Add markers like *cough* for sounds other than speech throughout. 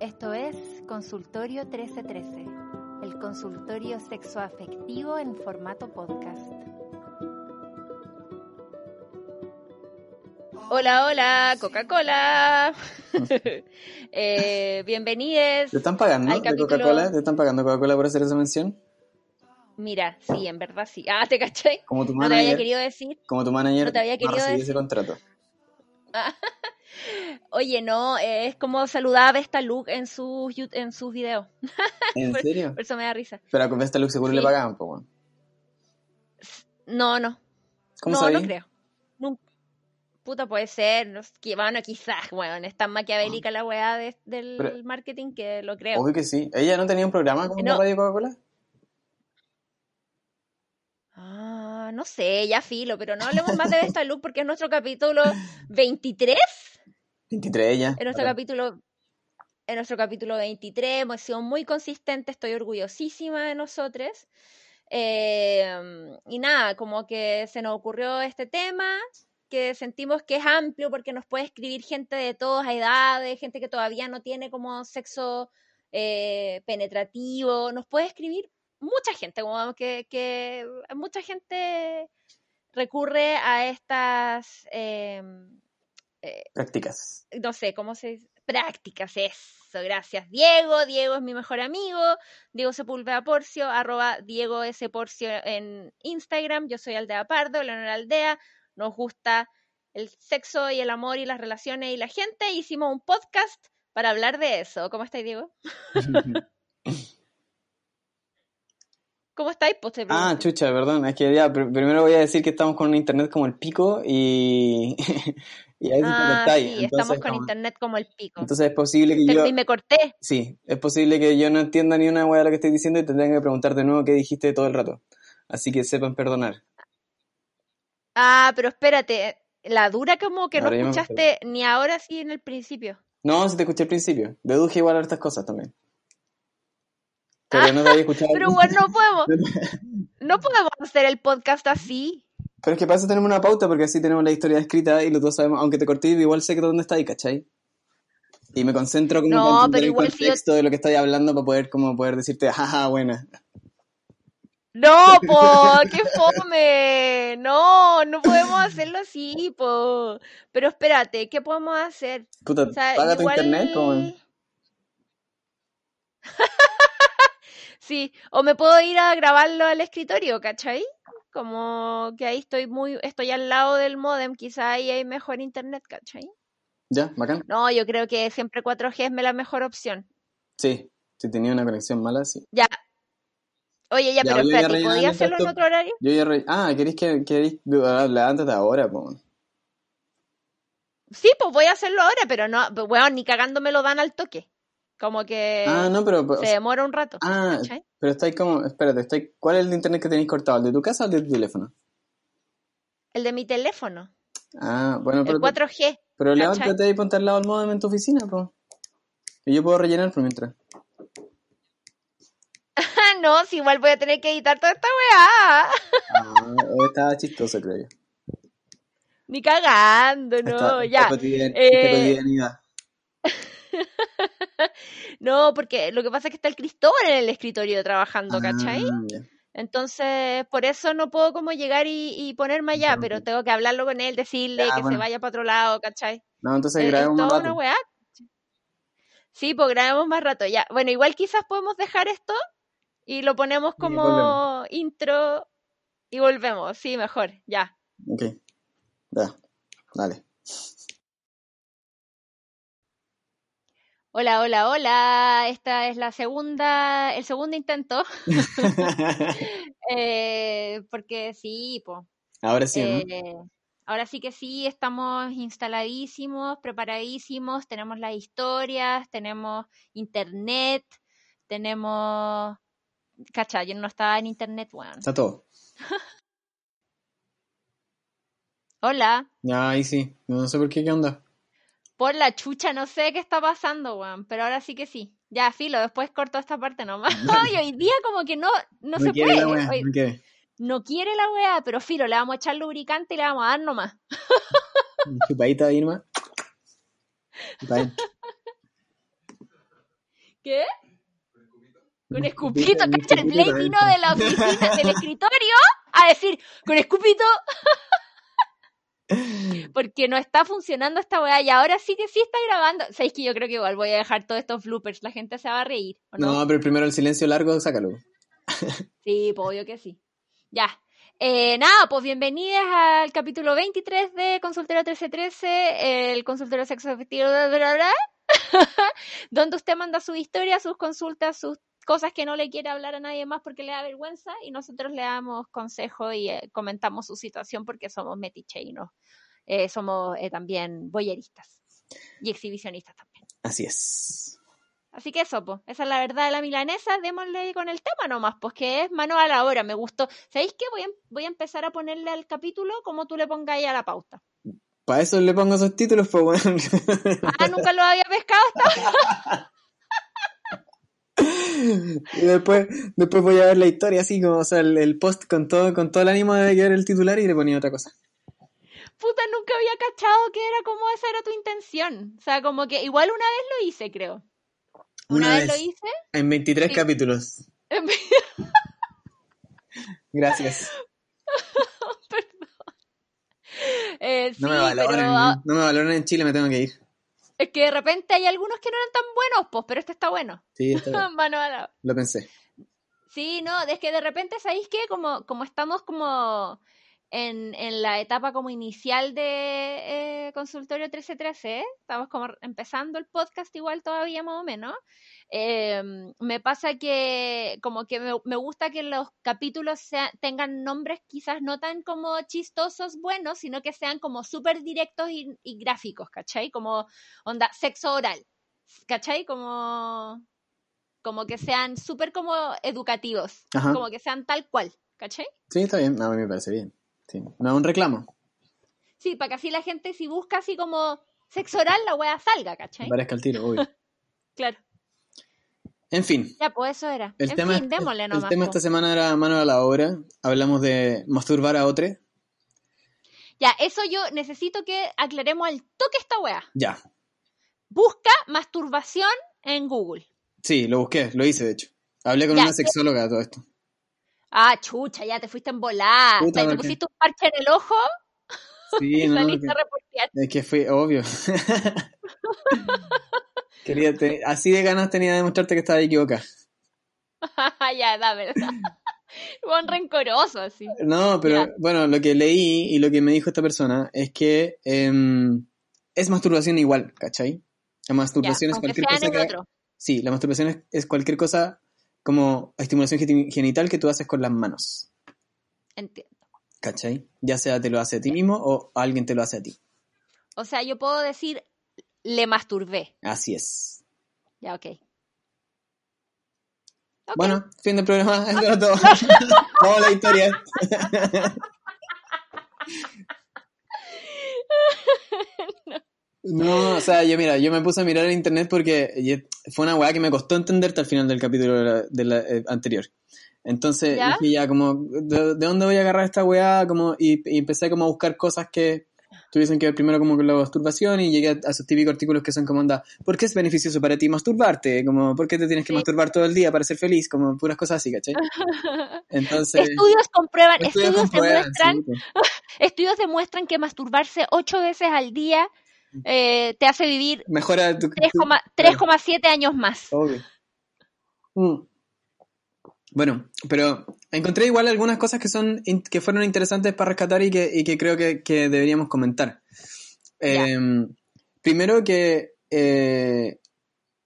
Esto es Consultorio 1313, el consultorio sexoafectivo en formato podcast. Hola, hola, Coca-Cola. *laughs* eh, bienvenidos. ¿Te están pagando de Coca-Cola? ¿Te están pagando Coca-Cola por hacer esa mención? Mira, sí, en verdad sí. Ah, ¿te caché? Como tu manager. No te había querido decir. Como tu manager. No te había querido decir. ese contrato. Oye, no, es como saludaba a Vesta Luke en sus, en sus videos. ¿En *laughs* serio? Por eso me da risa. Pero a Vesta Luke seguro le pagaban, pues No, no. ¿Cómo no, no creo. Puta, puede ser. bueno, quizás, bueno, es tan maquiavélica la weá del marketing que lo creo. Obvio que sí. ¿Ella no tenía un programa como no. Radio Coca-Cola? Ah, no sé, ya filo, pero no hablemos más de Vesta Luke porque es nuestro capítulo 23. 23 ya. En nuestro capítulo en nuestro capítulo 23 hemos sido muy consistentes, estoy orgullosísima de nosotros. Em, y nada, como que se nos ocurrió este tema, que sentimos que es amplio porque nos puede escribir gente de todas edades, gente que todavía no tiene como sexo eh, penetrativo, nos puede escribir mucha gente, como que, que mucha gente recurre a estas... Em, eh, prácticas. No sé, ¿cómo se dice? Prácticas, eso, gracias. Diego, Diego es mi mejor amigo, Diego Sepúlveda Porcio, arroba Diego S. Porcio en Instagram, yo soy Aldea Pardo, Leonor Aldea, nos gusta el sexo y el amor y las relaciones y la gente, hicimos un podcast para hablar de eso. ¿Cómo estáis, Diego? *laughs* ¿Cómo estáis? Pues ah, chucha, perdón. Es que ya, primero voy a decir que estamos con un internet como el pico y, *laughs* y ahí ah, Sí, estamos con internet como el pico. Entonces es posible que yo... Y me corté. Sí, es posible que yo no entienda ni una hueá de lo que estoy diciendo y te tenga que preguntar de nuevo qué dijiste todo el rato. Así que sepan perdonar. Ah, pero espérate, la dura como que no escuchaste ni ahora sí en el principio. No, sí te escuché al principio. Deduje igual a estas cosas también. Pero no te había escuchado. pero bueno, no podemos. *laughs* No podemos hacer el podcast así. Pero es que para eso tenemos una pauta, porque así tenemos la historia escrita y los dos sabemos, aunque te corté, igual sé que dónde está ahí, ¿cachai? Y me concentro como no, en el contexto de lo que estoy hablando para poder como poder decirte, jaja, buena. No, *laughs* po, qué fome. No, no podemos hacerlo así, po. Pero espérate, ¿qué podemos hacer? Puta, paga tu internet, como... *laughs* sí, o me puedo ir a grabarlo al escritorio, ¿cachai? Como que ahí estoy muy, estoy al lado del modem, quizá ahí hay mejor internet, ¿cachai? Ya, bacán. No, yo creo que siempre 4G es la mejor opción. Sí, si tenía una conexión mala, sí. Ya. Oye, ya, pero espérate, ¿podía hacerlo en otro horario? Yo ya Ah, ¿queréis que queréis hablar antes de ahora, po? Sí, pues voy a hacerlo ahora, pero no, bueno, ni cagándome lo dan al toque. Como que ah, no, pero, se demora un rato. Ah, pero estáis como, espérate, estáis, ¿cuál es el internet que tenéis cortado? ¿El de tu casa o el de tu teléfono? El de mi teléfono. Ah, bueno, pero. El 4G. Pero levántate y ponte al lado del modem en tu oficina, pues. Y yo puedo rellenar por mientras. *laughs* no, si igual voy a tener que editar toda esta weá. ah, estaba chistoso, creo yo. Ni cagando, no, ya. eh... *laughs* no, porque lo que pasa es que está el Cristóbal en el escritorio trabajando, ah, ¿cachai? Entonces, por eso no puedo como llegar y, ponerme allá, pero tengo que hablarlo con él, decirle que se vaya para otro lado, ¿cachai? No, entonces grabemos más rato. Sí, pues grabemos más rato, ya. Bueno, igual quizás podemos dejar esto y lo ponemos como intro y volvemos. Sí, mejor, ya. Ok, ya, dale. Hola, hola, hola. Esta es la segunda, el segundo intento. *laughs* *laughs* eh, porque sí, po. Ahora sí. Eh, ahora sí que sí, estamos instaladísimos, preparadísimos, tenemos las historias, tenemos internet, tenemos... Cacha, yo no estaba en internet, bueno. Está todo. *laughs* Hola. Ahí sí. No sé por qué, ¿qué onda? Por la chucha, no sé qué está pasando, weón. Pero ahora sí que sí. Ya, filo, después corto esta parte nomás. *laughs* Ay, *laughs* hoy día como que no, no, se puede. La wea, no, quiere. no quiere la weá, pero filo, le vamos a echar lubricante y le vamos a dar nomás. Chupadita de Irma. ¿Qué? Con escupito, Viste, cacha, el escupito Play vino de la oficina, del escritorio, a decir, con escupito. *laughs* *laughs* Porque no está funcionando esta weá y ahora sí que sí está grabando. Sabéis que yo creo que igual voy a dejar todos estos bloopers, la gente se va a reír, ¿o no? No, pero primero el silencio largo, sácalo. *laughs* Sí, pues obvio que sí. Ya. Eh, nada, pues bienvenidas al capítulo 23 de Consultero 1313, el consultorio sexo afectivo, bla, bla, bla, *laughs* donde usted manda su historia, sus consultas, sus cosas que no le quiere hablar a nadie más porque le da vergüenza y nosotros le damos consejo y eh, comentamos su situación porque somos metiche y no, eh, somos eh, también boyeristas y exhibicionistas también. Así es. Así que eso, pues, esa es la verdad de la milanesa, démosle con el tema nomás, pues que es mano a la obra, me gustó. ¿Sabéis qué? Voy a, voy a empezar a ponerle al capítulo como tú le pongas ahí a la pauta. Para eso le pongo esos títulos, pues bueno. Ah, nunca lo había pescado hasta *laughs* y después, después voy a ver la historia así como, o sea, el, el post con todo, con todo el ánimo de quedar el titular y le ponía otra cosa. puta, nunca había cachado que era como esa era tu intención. O sea, como que igual una vez lo hice, creo. Una, Una vez, vez. lo hice. En 23 Sí. capítulos. *laughs* Gracias. *laughs* Eh, sí, No me valoran, pero no me valoran en Chile, me tengo que ir. Es que de repente hay algunos que no eran tan buenos, pues, pero este está bueno. Sí, *laughs* a la- lo pensé. Sí, no, es que de repente, ¿sabéis qué? Como, como estamos como en, en la etapa como inicial de eh, Consultorio 1313, estamos como empezando el podcast igual todavía más o menos, eh, me pasa que como que me, me gusta que los capítulos sea- tengan nombres quizás no tan como chistosos, buenos, sino que sean como súper directos y, y gráficos, ¿cachai? Como onda sexo oral, ¿cachai? Como como que sean súper como educativos, Ajá. como que sean tal cual, ¿cachai? Sí, está bien. A mí me parece bien. Sí. No es un reclamo. Sí, para que así la gente si busca así como sexo oral, la wea salga, ¿cachai? Parezca el tiro, obvio. *laughs* Claro. En fin. Ya, pues eso era. El en tema, fin, démosle el nomás. tema esta semana era mano a la obra. Hablamos de masturbar a otro. Ya, eso yo necesito que aclaremos al toque esta wea. Ya. Busca masturbación en Google. Sí, lo busqué, lo hice de hecho. Hablé con Ya, una sexóloga de todo esto. Ah, chucha, ya te fuiste en volar. Puta, ¿Te pusiste un parche en el ojo Sí, *laughs* y no, saliste que- a reportear. es que fue obvio. *laughs* Quería te- así de ganas tenía de demostrarte que estaba equivocada. *laughs* ya, da verdad. Buen rencoroso, así. No, pero Ya. bueno, lo que leí y lo que me dijo esta persona es que em, es masturbación igual, ¿cachai? La Ya, masturbación es cualquier cosa que... Sí, la masturbación es, es cualquier cosa como estimulación geni- genital que tú haces con las manos, Entiendo. ¿cachai? Ya sea te lo hace a ti mismo o alguien te lo hace a ti. O sea, yo puedo decir, le masturbé. Así es. Ya, ok. Ok. Bueno, fin del programa. *laughs* Eso era todo. *laughs* Vamos la historia. *laughs* No, o sea, yo mira, yo me puse a mirar en internet porque fue una weá que me costó entenderte al final del capítulo de la- de la, eh, anterior. Entonces ¿Ya? dije ya como, ¿de, de dónde voy a agarrar esta weá? Como, y, y empecé como a buscar cosas que tuviesen que ver primero como con la masturbación y llegué a, a esos típicos artículos que son como anda, ¿por qué es beneficioso para ti masturbarte? Como, ¿por qué te tienes que Sí. masturbar todo el día para ser feliz? Como puras cosas así, ¿cachai? *laughs* Entonces... estudios comprueban, estudios, comprueban, demuestran, sí, pues. *laughs* estudios demuestran que masturbarse ocho veces al día eh, te hace vivir Mejora tu... tu- 3,- 3,7 años más. Obvio. Mm. Bueno, pero encontré igual algunas cosas que son que fueron interesantes para rescatar y que, y que creo que, que deberíamos comentar. Eh, primero que eh,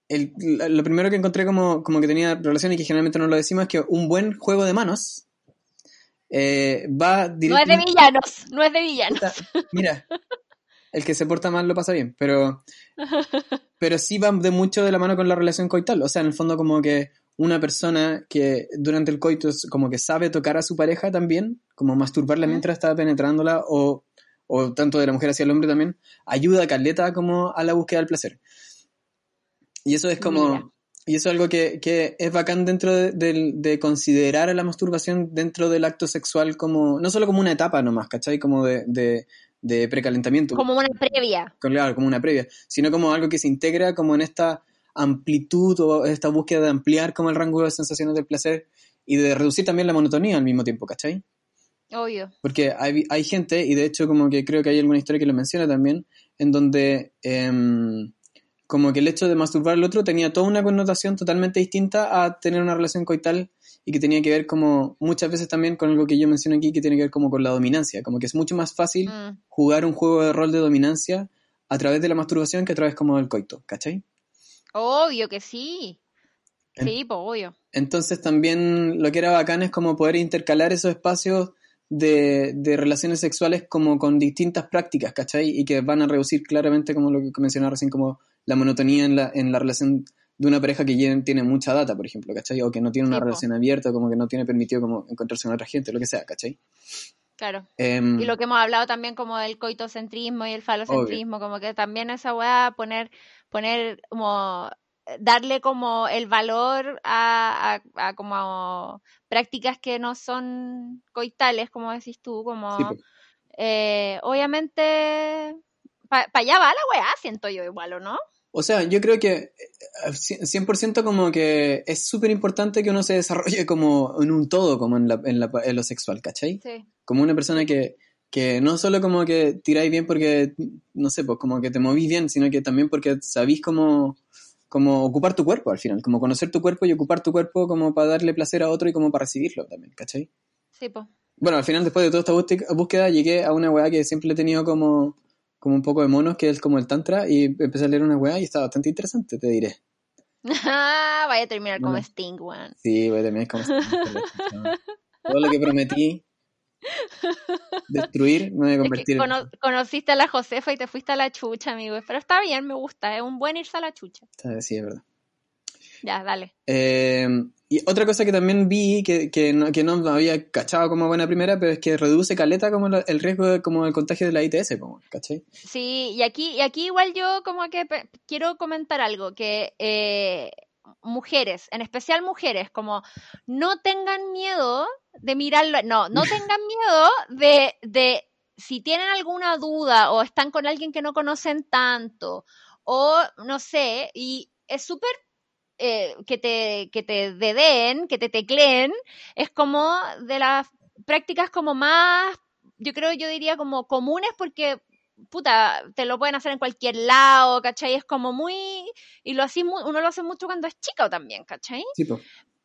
el- lo primero que encontré como, como que tenía relación y que generalmente no lo decimos es que un buen juego de manos eh, va No es de directamente... villanos, no es de villanos. Mira, el que se porta mal lo pasa bien, pero, *laughs* pero sí va de mucho de la mano con la relación coital. O sea, en el fondo como que una persona que durante el coito como que sabe tocar a su pareja también, como masturbarla mientras está penetrándola, o, o tanto de la mujer hacia el hombre también, ayuda a Caleta como a la búsqueda del placer. Y eso es como... Mira. Y eso es algo que, que es bacán dentro de, de- de considerar a la masturbación dentro del acto sexual como, no solo como una etapa nomás, ¿cachai? Como de, de, de precalentamiento, Como una previa. claro, como una previa, sino como algo que se integra como en esta amplitud o esta búsqueda de ampliar como el rango de sensaciones del placer y de reducir también la monotonía al mismo tiempo, ¿cachai? Obvio. Porque hay, hay gente, y de hecho como que creo que hay alguna historia que lo menciona también, en donde em, como que el hecho de masturbar al otro tenía toda una connotación totalmente distinta a tener una relación coital y que tenía que ver como muchas veces también con algo que yo menciono aquí que tiene que ver como con la dominancia, como que es mucho más fácil Mm. jugar un juego de rol de dominancia a través de la masturbación que a través como del coito, ¿cachai? Obvio que sí. En- Sí, pues obvio. Entonces también lo que era bacán es como poder intercalar esos espacios de, de relaciones sexuales como con distintas prácticas, ¿cachai? Y que van a reducir claramente, como lo que mencionaba recién, como la monotonía en la, en la relación de una pareja que tiene mucha data, por ejemplo, ¿cachai? O que no tiene una relación abierta, como que no tiene permitido como encontrarse con otra gente, lo que sea, ¿cachai? Claro. Em, Y lo que hemos hablado también como del coitocentrismo y el falocentrismo, como que también esa weá poner, poner como darle como el valor a, a, a como prácticas que no son coitales, como decís tú, como sí, eh, obviamente para allá va la weá, siento yo igual, ¿o no? O sea, yo creo que eh, 100% como que es súper importante que uno se desarrolle como en un todo, como en, la, en, la- en lo sexual, ¿cachai? Sí. Como una persona que, que no solo como que tiráis bien porque, no sé, pues como que te movís bien, sino que también porque sabís cómo, cómo ocupar tu cuerpo al final, como conocer tu cuerpo y ocupar tu cuerpo como para darle placer a otro y como para recibirlo también, ¿cachai? Sí, pues. Bueno, al final después de toda esta búsqueda, búsqueda llegué a una weá que siempre he tenido como, como un poco de monos, que es como el tantra, y empecé a leer una weá y está bastante interesante, te diré. *laughs* Vaya a terminar como. Sting, *laughs* weón. Sí, voy a terminar como... Todo lo que prometí destruir me voy a Es que convertir cono- conociste a la Josefa y te fuiste a la chucha, amigo. Pero está bien, me gusta. Es un buen irse a la chucha. Sí, es verdad. Ya, dale. Eh, y otra cosa que también vi que, que, no, que no había cachado como buena primera, pero es que reduce caleta como la- el riesgo de, como el contagio de la ITS, como, ¿cachai? Sí, y aquí, y aquí igual yo como que quiero comentar algo, que eh, mujeres, en especial mujeres, como no tengan miedo de mirarlo, no, no *laughs* tengan miedo de, de si tienen alguna duda o están con alguien que no conocen tanto, o no sé, y es súper eh, que te, que te dedeen, que te tecleen, es como de las prácticas como más, yo creo, yo diría como comunes porque, puta, te lo pueden hacer en cualquier lado, ¿cachai? Es como muy, y lo así, uno lo hace mucho cuando es chica también, ¿cachai? Sí.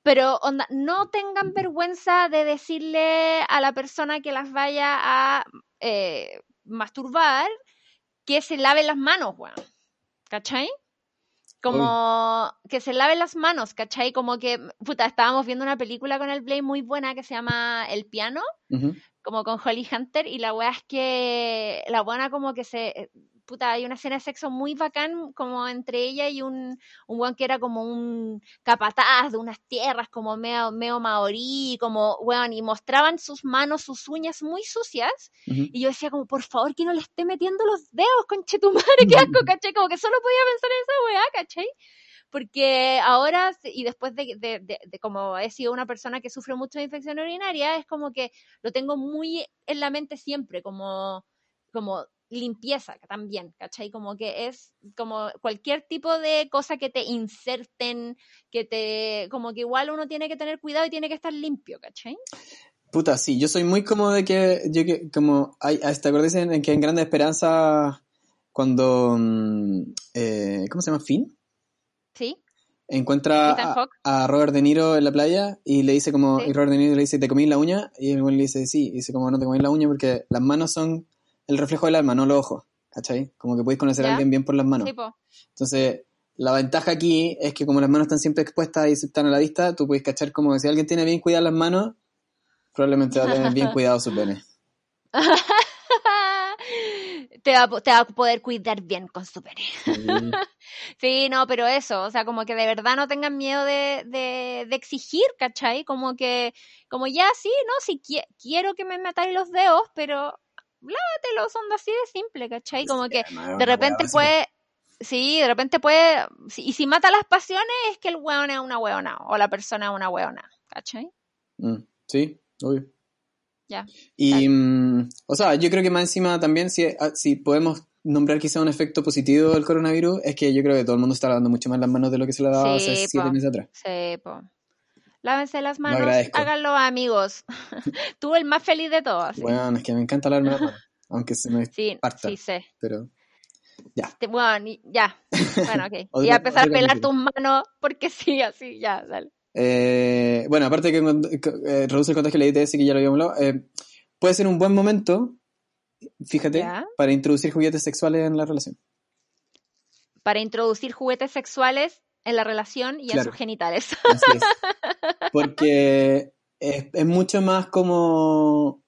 Pero onda, no tengan vergüenza de decirle a la persona que las vaya a eh, masturbar que se lave las manos, weón. ¿Cachai? Como que se lave las manos, ¿cachai? Como que, puta, estábamos viendo una película con el Blade muy buena que se llama El Piano, como con Holly Hunter, y la weá es que la buena como que se... Puta, hay una escena de sexo muy bacán como entre ella y un, un weón que era como un capataz de unas tierras como medio, medio maorí, como weón, y mostraban sus manos, sus uñas muy sucias, Ujú. y yo decía como, por favor, que no le esté metiendo los dedos, conche tu madre, qué asco, *laughs* ¿cachai? Como que solo podía pensar en esa weá, ¿cachai? Porque ahora, y después de, de, de, de como he sido una persona que sufre mucho de infección urinaria, es como que lo tengo muy en la mente siempre, como, como limpieza también, ¿cachai? Como que es como cualquier tipo de cosa que te inserten, que te, como que igual uno tiene que tener cuidado y tiene que estar limpio, ¿cachai? Puta, sí, yo soy muy como de que, yo que, como, hay, hasta acordes en, en que en Grande Esperanza, cuando, mm, eh, ¿cómo se llama? Finn, ¿Sí? encuentra a, Robert De Niro en la playa y le dice como, Sí. y Robert De Niro le dice, ¿te comí la uña? Y el güey le dice, sí, y dice como, no te comí la uña porque las manos son el reflejo del alma, no los ojos, ¿cachai? Como que podéis conocer a alguien bien por las manos. Sí, po. Entonces, la ventaja aquí es que como las manos están siempre expuestas y están a la vista, tú puedes cachar como que si alguien tiene bien cuidadas las manos, probablemente va a tener bien *laughs* cuidado su pene. *laughs* te, va, a po- te va a poder cuidar bien con su pene. *laughs* Sí, no, pero eso, o sea, como que de verdad no tengan miedo de, de, de exigir, ¿cachai? Como que, como ya, sí, no, qui- quiero que me metáis los dedos, pero lávatelos, son así de simple, ¿cachai? Como que de repente puede, sí, de repente puede, y si mata las pasiones es que el weón es una weona, o la persona es una weona, ¿cachai? Mm, sí, obvio. Ya. Y, mm, o sea, yo creo que más encima también, si, ah, si podemos nombrar quizá un efecto positivo del coronavirus es que yo creo que todo el mundo está lavando mucho más las manos de lo que se lavaba Sí, hace siete meses atrás. Sí, po. Lávense las manos, háganlo amigos. *laughs* Tú el más feliz de todos. sí. Bueno, es que me encanta lavarme las manos, aunque se me... Sí, harta. sí sé. Pero ya. Bueno, y- ya. Bueno, ok. *laughs* Y a empezar a pelar tus manos porque sí, así, ya, dale. Eh, bueno, aparte que eh, reduce el contagio de la ITS, que ya lo habíamos hablado, eh, puede ser un buen momento, fíjate, Ya. para introducir juguetes sexuales en la relación. Para introducir juguetes sexuales en la relación y en Claro. sus genitales. *laughs* Así es. Porque es, es mucho más como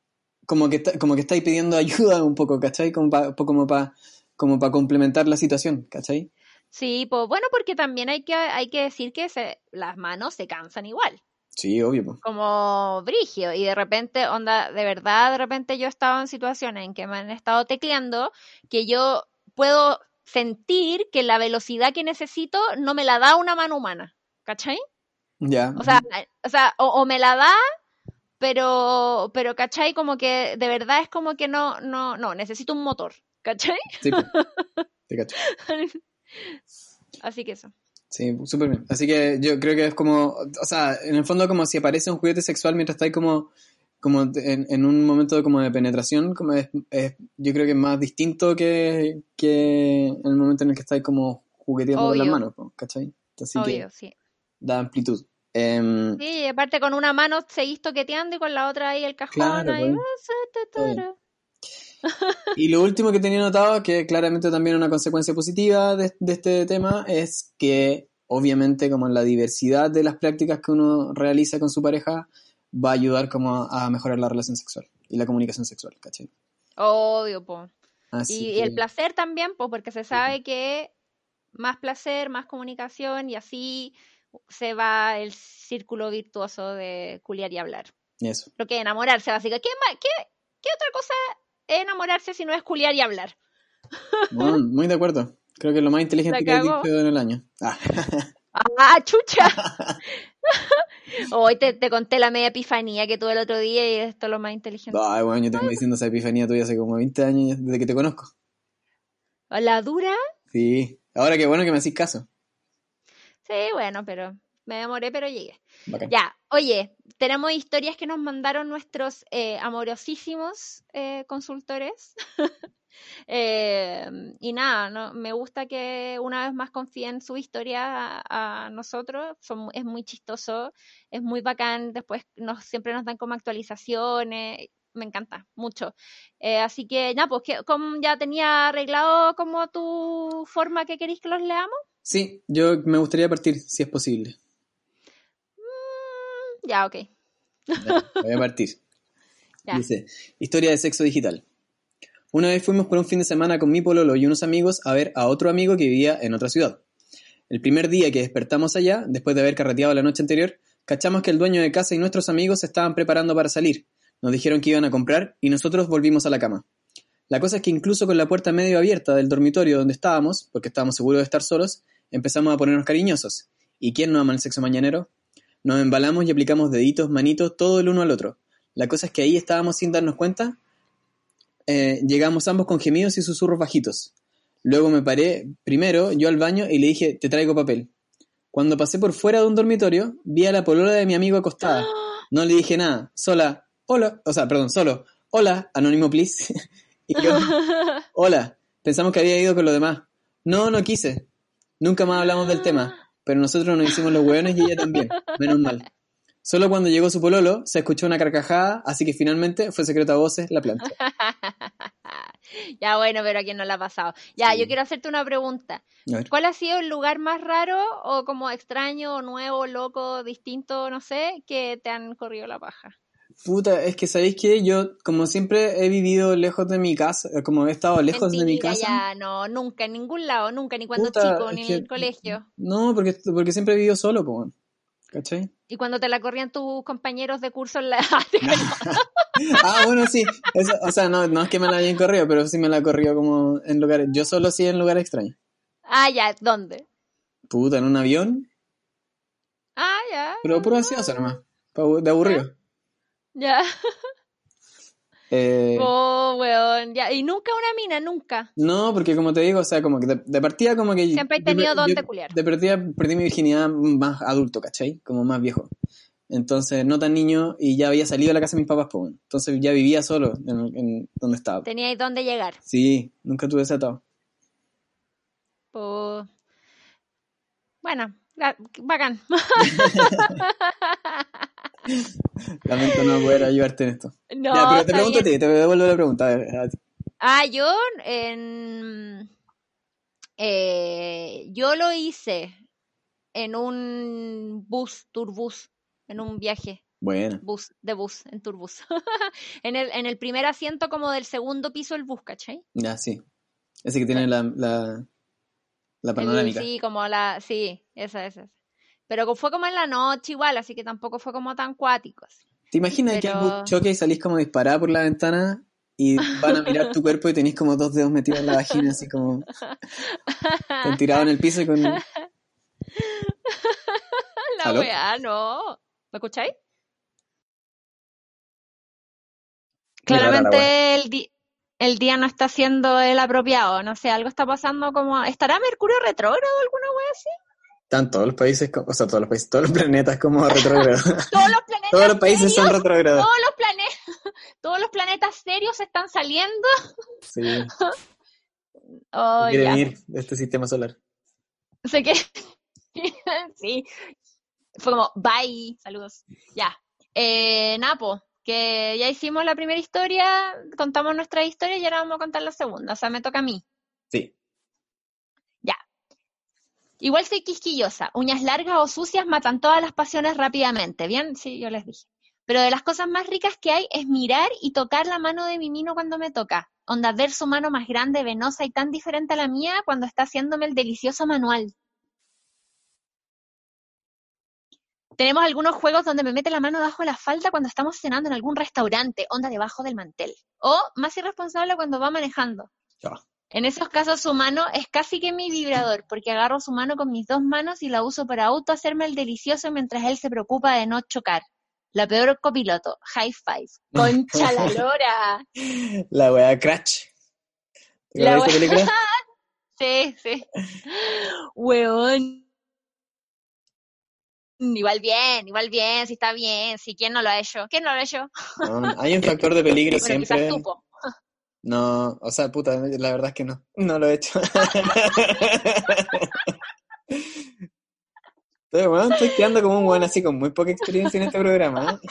como que está- como que estáis pidiendo ayuda un poco, ¿cachai? Como para como pa, como para complementar la situación, ¿cachai? Sí, pues bueno, porque también hay que, hay que decir que se, las manos se cansan igual. Sí, obvio. po. como brigio y de repente, onda, de verdad, de repente yo he estado en situaciones en que me han estado tecleando que yo puedo sentir que la velocidad que necesito no me la da una mano humana, ¿cachai? Ya. O sea, o, sea, o, o me la da, pero, pero, ¿cachai? Como que de verdad es como que no, no, no, necesito un motor, ¿cachai? Sí. *laughs* Te cacho. Así que eso. Sí, súper bien. Así que yo creo que es como, o sea, en el fondo como si aparece un juguete sexual mientras estáis como, como en, en un momento como de penetración, como es, es- yo creo que es más distinto que, que en el momento en el que estáis como jugueteando con las manos, ¿cachai? Así Obvio, que sí. da amplitud. Em, Sí, y aparte con una mano seguís toqueteando y con la otra ahí el cajón. Claro, ahí, pues. ah. *laughs* Y lo último que tenía notado, que claramente también una consecuencia positiva de, de este tema, es que obviamente como la diversidad de las prácticas que uno realiza con su pareja va a ayudar como a mejorar la relación sexual y la comunicación sexual, ¿cachai? Obvio, po. Así Y, el placer también, pues porque se sabe que más placer, más comunicación y así se va el círculo virtuoso de culiar y hablar. Eso. Lo que enamorarse, básicamente. ¿Qué, qué, qué otra cosa es enamorarse si no es culiar y hablar? *laughs* Bueno, muy de acuerdo. Creo que es lo más inteligente que he dicho en el año. Ah, ¡Ah, chucha! *laughs* Hoy te, te conté la media epifanía que tuve el otro día y esto es lo más inteligente. ay, bueno, yo tengo diciendo esa epifanía tuya hace como 20 años desde que te conozco. ¿La dura? Sí. Ahora qué bueno que me hacís caso. Sí, bueno, pero me demoré, pero llegué. Bacán. Ya, oye, tenemos historias que nos mandaron nuestros eh, amorosísimos eh, consultores. *laughs* Eh, y nada, no, me gusta que una vez más confíen su historia a, nosotros. Son, es muy chistoso, es muy bacán. Después nos, siempre nos dan como actualizaciones. Me encanta mucho. Eh, así que, ya, pues, como ya tenía arreglado como tu forma que queréis que los leamos. Sí, yo me gustaría partir, si es posible. Ya, ok. A partir. *laughs* Ya. Dice, historia de sexo digital. Una vez fuimos por un fin de semana con mi pololo y unos amigos a ver a otro amigo que vivía en otra ciudad. El primer día que despertamos allá, después de haber carreteado la noche anterior, cachamos que el dueño de casa y nuestros amigos se estaban preparando para salir. Nos dijeron que iban a comprar y nosotros volvimos a la cama. La cosa es que incluso con la puerta medio abierta del dormitorio donde estábamos, porque estábamos seguros de estar solos, empezamos a ponernos cariñosos. ¿Y quién no ama el sexo mañanero? Nos embalamos y aplicamos deditos, manitos, todo el uno al otro. La cosa es que ahí estábamos sin darnos cuenta. eh, llegamos ambos con gemidos y susurros bajitos. Luego me paré primero yo al baño y le dije, te traigo papel. Cuando pasé por fuera de un dormitorio, vi a la polola de mi amigo acostada. *gasps* No le dije nada, sola, hola, o sea, perdón, solo, hola, anónimo please. *laughs* y yo, *laughs* hola, pensamos que había ido con lo demás. No, no quise. Nunca más hablamos del tema, pero nosotros nos hicimos los hueones y ella también, menos mal. Solo cuando llegó su pololo se escuchó una carcajada, así que finalmente fue secreto a voces la plancha. *laughs* ya bueno, pero a quién no la ha pasado. Ya, Sí. yo quiero hacerte una pregunta. ¿Cuál ha sido el lugar más raro o como extraño, nuevo, loco, distinto, no sé, que te han corrido la paja? Puta, es que sabéis que yo, como siempre, he vivido lejos de mi casa, eh, como he estado lejos de mi casa. ya, no, nunca, en ningún lado, nunca, ni cuando Puta, chico, ni en el colegio. No, porque, porque siempre he vivido solo, po. ¿cachai? Y cuando te la corrían tus compañeros de curso en la... *laughs* *laughs* Ah, bueno, sí. Eso- o sea, no, no es que me la hayan corrido, pero sí me la he corrido como en lugares. Yo solo sí en lugares extraños. ah, ya, ¿dónde? Puta, en un avión, Ah, ya, pero puro ansioso nomás. De aburrido. Ya. *laughs* Eh, Oh, weón. Ya. Y nunca una mina, nunca. No, porque como te digo, o sea, como que de, de partida como que... Siempre he tenido donde culiar. De partida perdí mi virginidad más adulto, ¿cachai? Como más viejo. Entonces, no tan niño y ya había salido de la casa de mis papás, pues. Entonces ya vivía solo en, en donde estaba. Teníais dónde llegar. Sí, nunca tuve ese atado. Pues, Bueno, bacán. *laughs* *laughs* *laughs* Lamento no poder ayudarte en esto. No, ya, pero te pregunto a ti, te devuelvo la pregunta. A ver, a ti. Ah, yo en... eh, yo lo hice en un bus, turbus, en un viaje, Bueno, bus, de bus, en turbus. *laughs* en, el, en el primer asiento como del segundo piso del bus, ¿cachai? ya, sí. Ese que tiene la, la, la El- panorámica. sí, como la, sí, esa, esa. Pero fue como en la noche igual, así que tampoco fue como tan cuático. así. ¿Te imaginas que Pero- bus choque y salís como disparada por la ventana y van a mirar tu cuerpo y tenés como dos dedos metidos en la vagina, así como *laughs* con tirado en el piso y con... *laughs* La ¿Aló? weá, no. ¿Me escucháis? La Claramente el, di- el día no está siendo el apropiado. No sé, algo está pasando como. ¿Estará Mercurio retrógrado alguna wea así? Están todos los países, o sea, todos los países, todos los planetas como *laughs* retrógrados. Todos los planetas. *laughs* todos los países son serios, retrógrados. Todos los, planetas *laughs* todos los planetas serios están saliendo. Sí, Oh, ya. de este sistema solar. Sé que. sí. Fue como, bye, saludos. Ya. Eh, Napo, que ya hicimos la primera historia, contamos nuestra historia y ahora vamos a contar la segunda. O sea, me toca a mí. Sí. Igual soy quisquillosa. Uñas largas o sucias matan todas las pasiones rápidamente. Bien, sí, yo les dije. Pero de las cosas más ricas que hay es mirar y tocar la mano de mi mino cuando me toca. Onda, ver su mano más grande, venosa y tan diferente a la mía cuando está haciéndome el delicioso manual. Tenemos algunos juegos donde me mete la mano debajo de la falda cuando estamos cenando en algún restaurante, onda debajo del mantel. O, más irresponsable, cuando va manejando. En esos casos su mano es casi que mi vibrador, porque agarro su mano con mis dos manos y la uso para auto hacerme el delicioso mientras él se preocupa de no chocar. La peor copiloto. High five. *laughs* Concha la lora. La wea Crash. ¿Te La wea- película? *laughs* Sí, sí. Weón. Igual bien, igual bien, si está bien, si quién no lo ha hecho. ¿Quién no lo ha hecho? No, hay un factor de peligro *laughs* Bueno, siempre. quizás. No, o sea, puta, la verdad es que no. No lo he hecho. *laughs* Pero bueno, estoy quedando como un weón así con muy poca experiencia en este programa. ¿eh?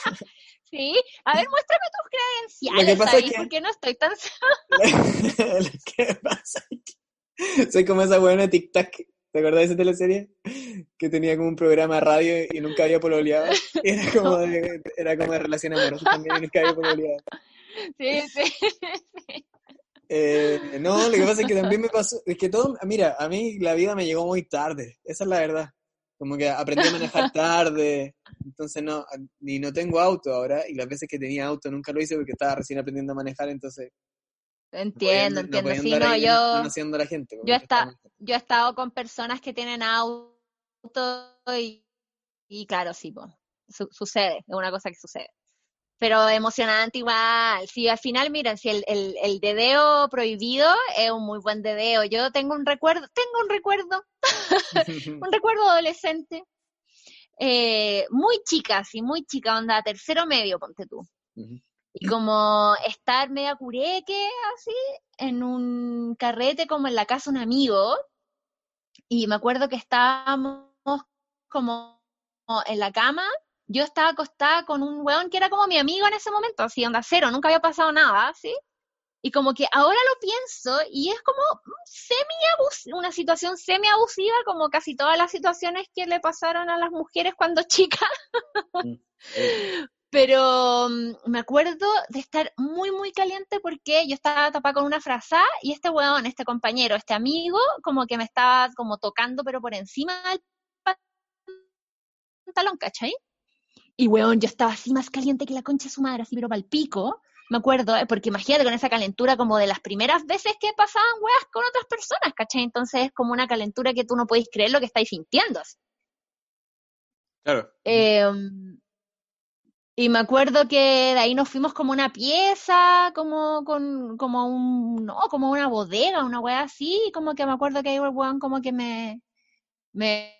Sí. A ver, muéstrame tus Lo credenciales que pasa ahí, es que- porque no estoy tan... *laughs* *laughs* Lo que pasa es que soy como esa buena de Tic Tac. ¿Te acuerdas de esa teleserie? Que tenía como un programa de radio y nunca había pololeado. Era como de, era como de relación amorosa también y nunca había pololeado. Sí, *laughs* sí. Eh, no, lo que pasa es que también me pasó, es que todo, mira, a mí la vida me llegó muy tarde, esa es la verdad. Como que aprendí a manejar tarde, entonces no, ni no tengo auto ahora, y las veces que tenía auto nunca lo hice porque estaba recién aprendiendo a manejar, entonces Entiendo, no entiendo. Sí, no, ahí yo... la gente. yo muy- yo he estado con personas que tienen auto y, y claro, sí, po, su- sucede, es una cosa que sucede. Pero emocionante igual. Sí, al final, miren, si el, el, el dedeo prohibido es un muy buen dedeo. Yo tengo un recuerdo, tengo un recuerdo, *laughs* un recuerdo adolescente, eh, muy chica, sí, muy chica, onda, tercero medio, ponte tú. Ujú. Y como estar media cureque, así, en un carrete como en la casa de un amigo. Y me acuerdo que estábamos como en la cama. Yo estaba acostada con un weón que era como mi amigo en ese momento, así, onda cero, nunca había pasado nada, así. Y como que ahora lo pienso y es como semi una situación semi abusiva, como casi todas las situaciones que le pasaron a las mujeres cuando *laughs* chicas. Eh, Pero mm, me acuerdo de estar muy, muy caliente porque yo estaba tapada con una frazada y este weón, este compañero, este amigo, como que me estaba como tocando, pero por encima del pantalón, ¿cachai? Y weón, yo estaba así más caliente que la concha de su madre, así, pero pal pico. Me acuerdo, eh, porque imagínate con esa calentura como de las primeras veces que pasaban weas con otras personas, ¿cachai? Entonces es como una calentura que tú no podéis creer lo que estáis sintiendo. así. Claro. Eh, Y me acuerdo que de ahí nos fuimos como una pieza, como con, como un, no, como una bodega, una weá así, como que me acuerdo que ahí el weón como que me, me,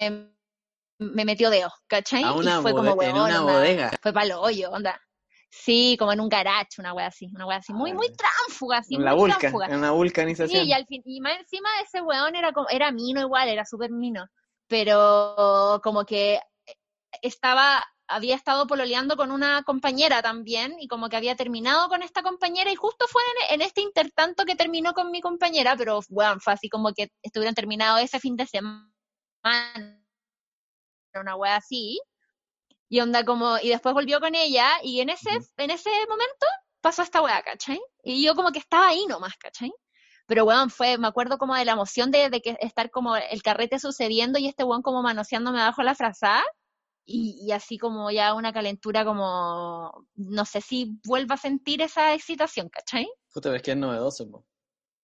me, me metió dedo, ¿cachai? A una y fue como en weón, una onda, bodega. Fue para lo hoyo, onda. Sí, como en un garage, una weá así, una weá así, muy, muy Ah. tránfuga, así, en la muy vulca, tránfuga. en una vulcanización. Sí, y al fin, y más encima ese weón era como, era mino igual, era súper mino, pero como que estaba, había estado pololeando con una compañera también, y como que había terminado con esta compañera, y justo fue en, en este intertanto que terminó con mi compañera, pero weón, fue así como que estuvieron terminados ese fin de semana, una wea así, y onda como, y después volvió con ella, y en ese, en ese momento pasó esta wea, ¿cachai? Y yo como que estaba ahí nomás, ¿cachai? Pero weón, fue, me acuerdo como de la emoción de, de que estar como el carrete sucediendo y este weón como manoseándome bajo la frazada. Y, y así como ya una calentura como, no sé si vuelva a sentir esa excitación, ¿cachai? Puta, es que es novedoso, po.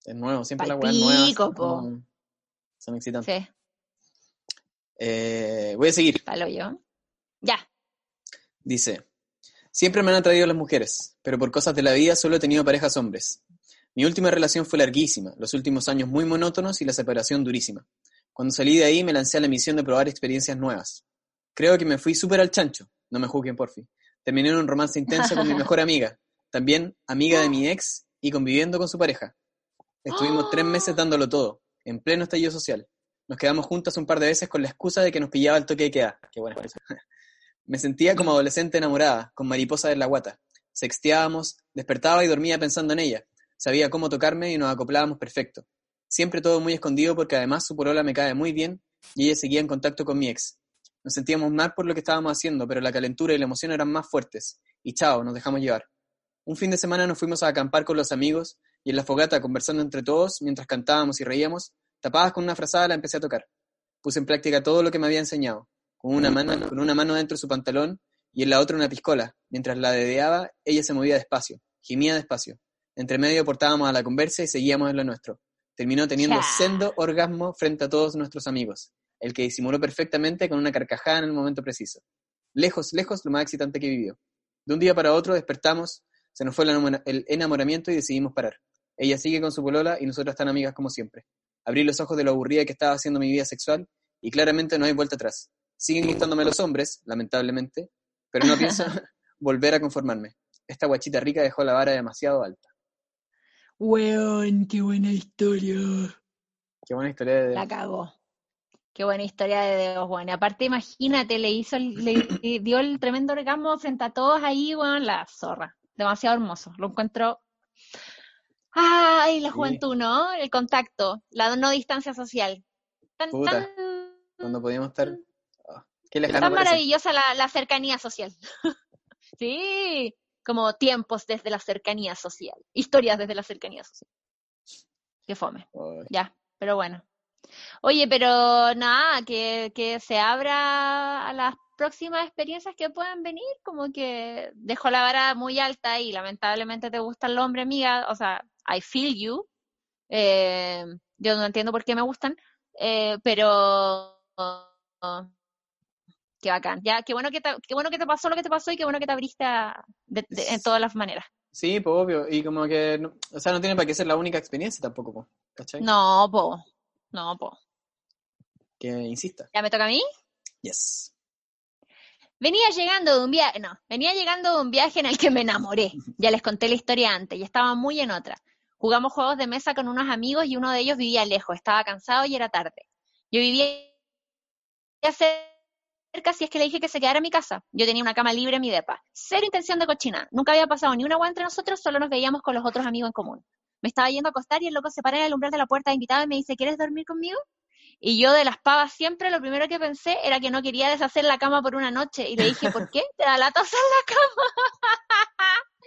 Es nuevo, siempre Palpico, weas nuevas son, po. como- son excitantes. Sí, Eh, voy a seguir. palo yo. Ya. Dice, siempre me han atraído las mujeres, pero por cosas de la vida solo he tenido parejas hombres. Mi última relación fue larguísima, los últimos años muy monótonos y la separación durísima. Cuando salí de ahí me lancé a la misión de probar experiencias nuevas. Creo que me fui súper al chancho, no me juzguen porfi. Terminé en un romance intenso con mi mejor *laughs* amiga, también amiga de mi ex y conviviendo con su pareja. Estuvimos tres meses dándolo todo, en pleno estallido social. Nos quedamos juntas un par de veces con la excusa de que nos pillaba el toque de queda. Qué buena expresión. *laughs* Me sentía como adolescente enamorada, con mariposas en la guata. Sexteábamos, despertaba y dormía pensando en ella. Sabía cómo tocarme y nos acoplábamos perfecto. Siempre todo muy escondido porque además su polola me cae muy bien y ella seguía en contacto con mi ex. Nos sentíamos mal por lo que estábamos haciendo, pero la calentura y la emoción eran más fuertes. Y chao, nos dejamos llevar. Un fin de semana nos fuimos a acampar con los amigos y en la fogata conversando entre todos mientras cantábamos y reíamos, tapadas con una frazada la empecé a tocar. Puse en práctica todo lo que me había enseñado, con una mano, con una mano dentro de su pantalón y en la otra una piscola. Mientras la dedeaba, ella se movía despacio, gemía despacio. Entre medio portábamos a la conversa y seguíamos en lo nuestro. Terminó teniendo Ya. sendo orgasmo frente a todos nuestros amigos, el que disimuló perfectamente con una carcajada en el momento preciso. Lejos, lejos, lo más excitante que vivió. De un día para otro despertamos, se nos fue el enamoramiento y decidimos parar. Ella sigue con su polola y nosotras tan amigas como siempre. Abrí los ojos de lo aburrida que estaba haciendo mi vida sexual y claramente no hay vuelta atrás. Siguen gustándome los hombres, lamentablemente, pero no pienso *laughs* *laughs* volver a conformarme. Esta guachita rica dejó la vara demasiado alta. Weón, qué buena historia. Qué buena historia de... La cagó. Qué buena historia de Dios, weón. Y aparte, imagínate, le hizo, el- le *coughs* dio el tremendo orgasmo frente a todos ahí, weón, la zorra. Demasiado hermoso. Lo encuentro. Ay, la juventud, ¿no? El contacto, la no distancia social. Tan, Puta, tan, Cuando podíamos estar... ah, qué lejano tan parece. maravillosa la, la cercanía social. *laughs* sí, como tiempos desde la cercanía social. Historias desde la cercanía social. Qué fome. Ay, Ya, pero bueno. Oye, pero nada, que, que se abra a las próximas experiencias que puedan venir, como que dejó la vara muy alta y lamentablemente te gusta el hombre, amiga, o sea, I feel you. Eh, yo no entiendo por qué me gustan, eh, pero qué bacán. Ya, qué bueno que te, qué bueno que te pasó lo que te pasó y qué bueno que te abriste de- de- en todas las maneras. Sí, pues obvio. Y como que... no- o sea, no tiene para qué ser la única experiencia tampoco, po, ¿cachai? No, po, no, po. Que insista. ¿Ya me toca a mí? Yes. Venía llegando de un viaje, no, venía llegando de un viaje en el que me enamoré. Ya les conté la historia antes y estaba muy en otra. Jugamos juegos de mesa con unos amigos y uno de ellos vivía lejos, estaba cansado y era tarde. Yo vivía cerca si es que le dije que se quedara en mi casa. Yo tenía una cama libre en mi depa. Cero intención de cochina. Nunca había pasado ni una agua entre nosotros, solo nos veíamos con los otros amigos en común. Me estaba yendo a acostar y el loco se para en el umbral de la puerta de invitado y me dice, ¿quieres dormir conmigo? Y yo de las pavas siempre lo primero que pensé era que no quería deshacer la cama por una noche. Y le dije, ¿por qué? ¿Te da lata usar la cama?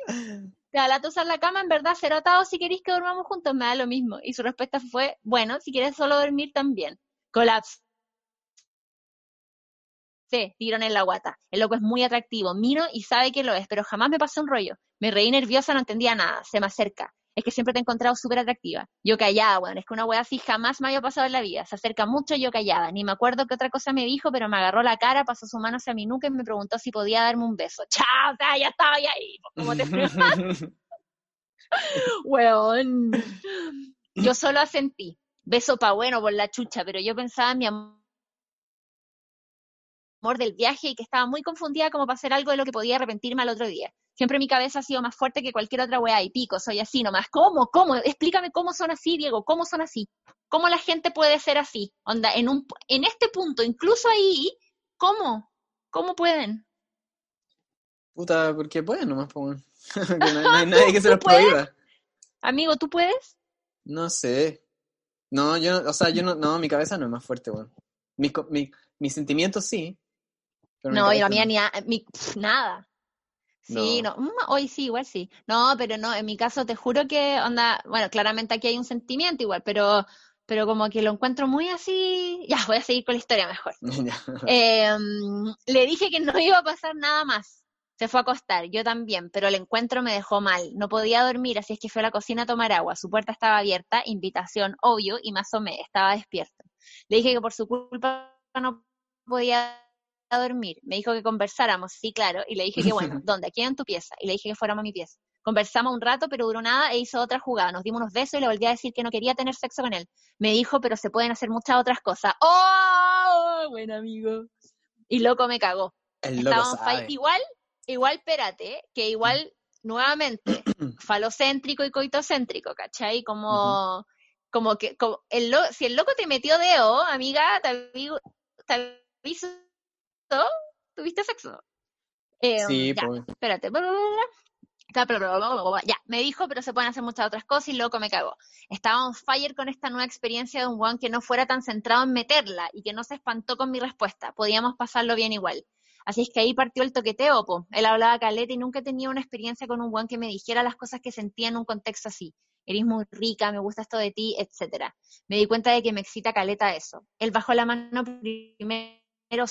*laughs* ¿Te da lata usar la cama? En verdad, ser atado si queréis que durmamos juntos, me da lo mismo. Y su respuesta fue, bueno, si quieres solo dormir también. Colapso. Sí, tirón en la guata. El loco es muy atractivo, miro y sabe que lo es, pero jamás me pasó un rollo. Me reí nerviosa, no entendía nada. Se me acerca. Es que siempre te he encontrado súper atractiva. Yo callada, weón, es que una wea así jamás me había pasado en la vida. Se acerca mucho, yo callada. Ni me acuerdo qué otra cosa me dijo, pero me agarró la cara, pasó su mano hacia mi nuca y me preguntó si podía darme un beso. ¡Chao! O sea, ya estaba ahí. ¿Cómo te *laughs* Weón. Yo solo asentí. Beso pa' bueno por la chucha, pero yo pensaba en mi amor del viaje y que estaba muy confundida como para hacer algo de lo que podía arrepentirme al otro día. Siempre mi cabeza ha sido más fuerte que cualquier otra weá y pico, soy así nomás. ¿Cómo? ¿Cómo? Explícame cómo son así, Diego, cómo son así. ¿Cómo la gente puede ser así? Onda, en, un, en este punto, incluso ahí, ¿cómo? ¿Cómo pueden? Puta, porque pueden nomás, pues. *laughs* no, hay *laughs* nadie que se los prohíba. Amigo, ¿tú puedes? No sé. No, yo, o sea, yo no, no, mi cabeza no es más fuerte, weón. Mi, mi, mis sentimientos sí, no, y la mía ni mi, nada. Sí, no. Mm, hoy sí, igual sí. No, pero no, en mi caso te juro que onda, bueno, claramente aquí hay un sentimiento igual, pero pero como que lo encuentro muy así, ya, voy a seguir con la historia mejor. *laughs* Em, le dije que no *laughs* iba a pasar nada más. Se fue a acostar, yo también, pero el encuentro me dejó mal. No podía dormir, así es que fui a la cocina a tomar agua. Su puerta estaba abierta, invitación, obvio, y me asomé, estaba despierto. Le dije que por su culpa no podía dormir. Me dijo que conversáramos, sí, claro, y le dije que bueno, *laughs* ¿dónde? Aquí en tu pieza. Y le dije que fuéramos a mi pieza. Conversamos un rato, pero duró nada e hizo otra jugada. Nos dimos unos besos y le volví a decir que no quería tener sexo con él. Me dijo, pero se pueden hacer muchas otras cosas. ¡Oh! Buen amigo. Y loco me cagó. El loco Igual, igual, espérate, que igual, nuevamente, *clears throat* falocéntrico y coitocéntrico, ¿cachai? Como, como que, como el si el loco te metió dedo, amiga, te te aviso ¿Tuviste sexo? Eh, sí, ya, pues. Espérate. Ya, me dijo, pero se pueden hacer muchas otras cosas y loco me cagó. Estaba on fire con esta nueva experiencia de un one que no fuera tan centrado en meterla y que no se espantó con mi respuesta. Podíamos pasarlo bien igual. Así es que ahí partió el toqueteo, po. Él hablaba caleta y nunca tenía una experiencia con un one que me dijera las cosas que sentía en un contexto así. Eres muy rica, me gusta esto de ti, etcétera. Me di cuenta de que me excita caleta eso. Él bajó la mano primero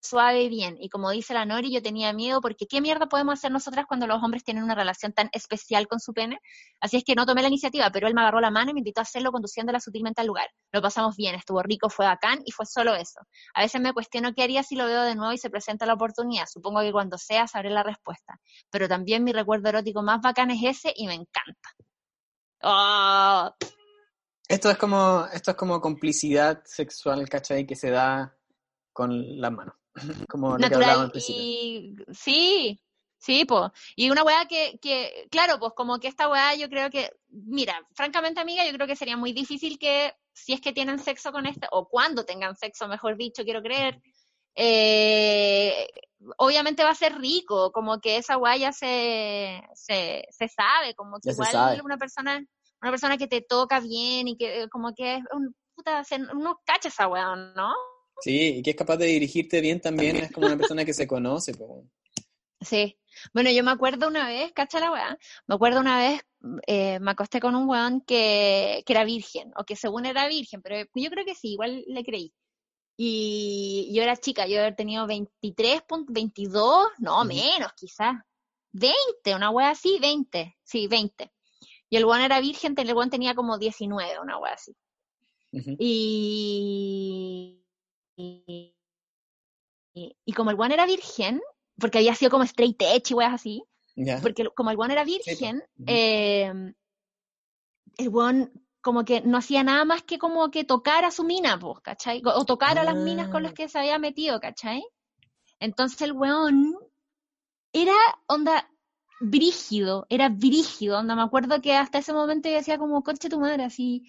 suave y bien. Y como dice la Nori, yo tenía miedo porque ¿qué mierda podemos hacer nosotras cuando los hombres tienen una relación tan especial con su pene? Así es que no tomé la iniciativa, pero él me agarró la mano y me invitó a hacerlo conduciéndola sutilmente al lugar. Lo pasamos bien, estuvo rico, fue bacán y fue solo eso. A veces me cuestiono qué haría si lo veo de nuevo y se presenta la oportunidad. Supongo que cuando sea sabré la respuesta. Pero también mi recuerdo erótico más bacán es ese y me encanta. ¡Oh! Esto es como, esto es como complicidad sexual, ¿cachai? Que se da con la mano. *laughs* como natural. y sí, sí, pues. Y una weá que, que, claro, pues como que esta weá yo creo que, mira, francamente amiga, yo creo que sería muy difícil que si es que tienen sexo con esta, o cuando tengan sexo, mejor dicho, quiero creer, eh, obviamente va a ser rico, como que esa weá ya se, se, se sabe, como que igual una persona, una persona que te toca bien y que como que es un puta, uno cacha esa weá, ¿no? Sí, y que es capaz de dirigirte bien también, es como una persona que se conoce. Sí. Bueno, yo me acuerdo una vez, cacha la weá, me acuerdo una vez, eh, me acosté con un weón que, que era virgen, o que según era virgen, pero yo creo que sí, igual le creí. Y yo era chica, yo había tenido 23, 22, no, menos quizás, 20, una weá así, 20, sí, 20. Y el weón era virgen, el weón tenía como 19, una weá así. Y y, como el one era virgen, porque había sido como straight edge y weas así, porque como el one era virgen, em, el one como que no hacía nada más que como que tocar a su mina, pues, ¿cachai? O tocar a las minas con las ah. que se había metido, ¿cachai? Entonces el weón era onda brígido, era brígido, onda me acuerdo que hasta ese momento yo decía como, conche tu madre, así,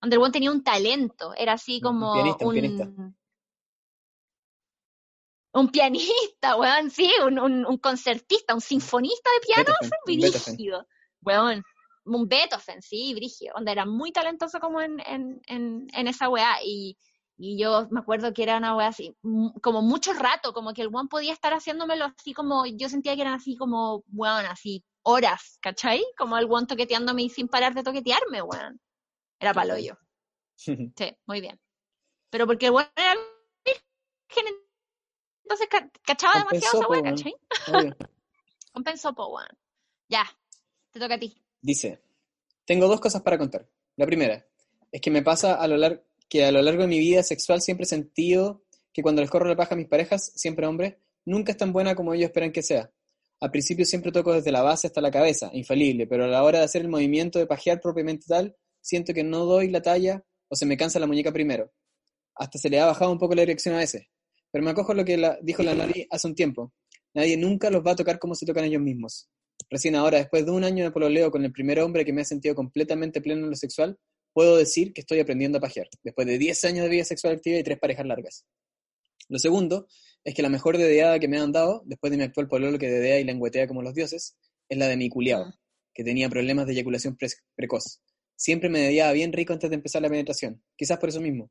donde el weón tenía un talento, era así como un, un pianista, weón, sí, un, un, concertista, un sinfonista de piano, brígido, weón, un Beethoven, sí, brígido, donde era muy talentoso como en, en, en, esa weá, y, y, yo me acuerdo que era una weá así, como mucho rato, como que el weón podía estar haciéndomelo así como, yo sentía que eran así como, weón, así, horas, ¿cachai? Como el weón toqueteándome sin parar de toquetearme, weón. Era palo yo. *laughs* sí, muy bien. Pero porque el weón era virgen entonces cachaba demasiado esa ¿cachai? *laughs* Compensó, po, weón. Ya, te toca a ti. Dice, Tengo dos cosas para contar. La primera es que me pasa a lo largo que a lo largo de mi vida sexual siempre he sentido que cuando les corro la paja a mis parejas, siempre hombres, nunca es tan buena como ellos esperan que sea. Al principio siempre toco desde la base hasta la cabeza, infalible, pero a la hora de hacer el movimiento de pajear propiamente tal, siento que no doy la talla o se me cansa la muñeca primero. Hasta se le ha bajado un poco la dirección a veces. Pero me acojo a lo que la, dijo la Nari hace un tiempo. Nadie nunca los va a tocar como se tocan ellos mismos. Recién ahora, después de un año de pololeo con el primer hombre que me ha sentido completamente pleno en lo sexual, puedo decir que estoy aprendiendo a pajear, después de 10 años de vida sexual activa y tres parejas largas. Lo segundo es que la mejor dedeada que me han dado, después de mi actual pololo que dedea y lengüetea como los dioses, es la de mi culiao, Mm. que tenía problemas de eyaculación pre- precoz. Siempre me dediaba bien rico antes de empezar la penetración, quizás por eso mismo.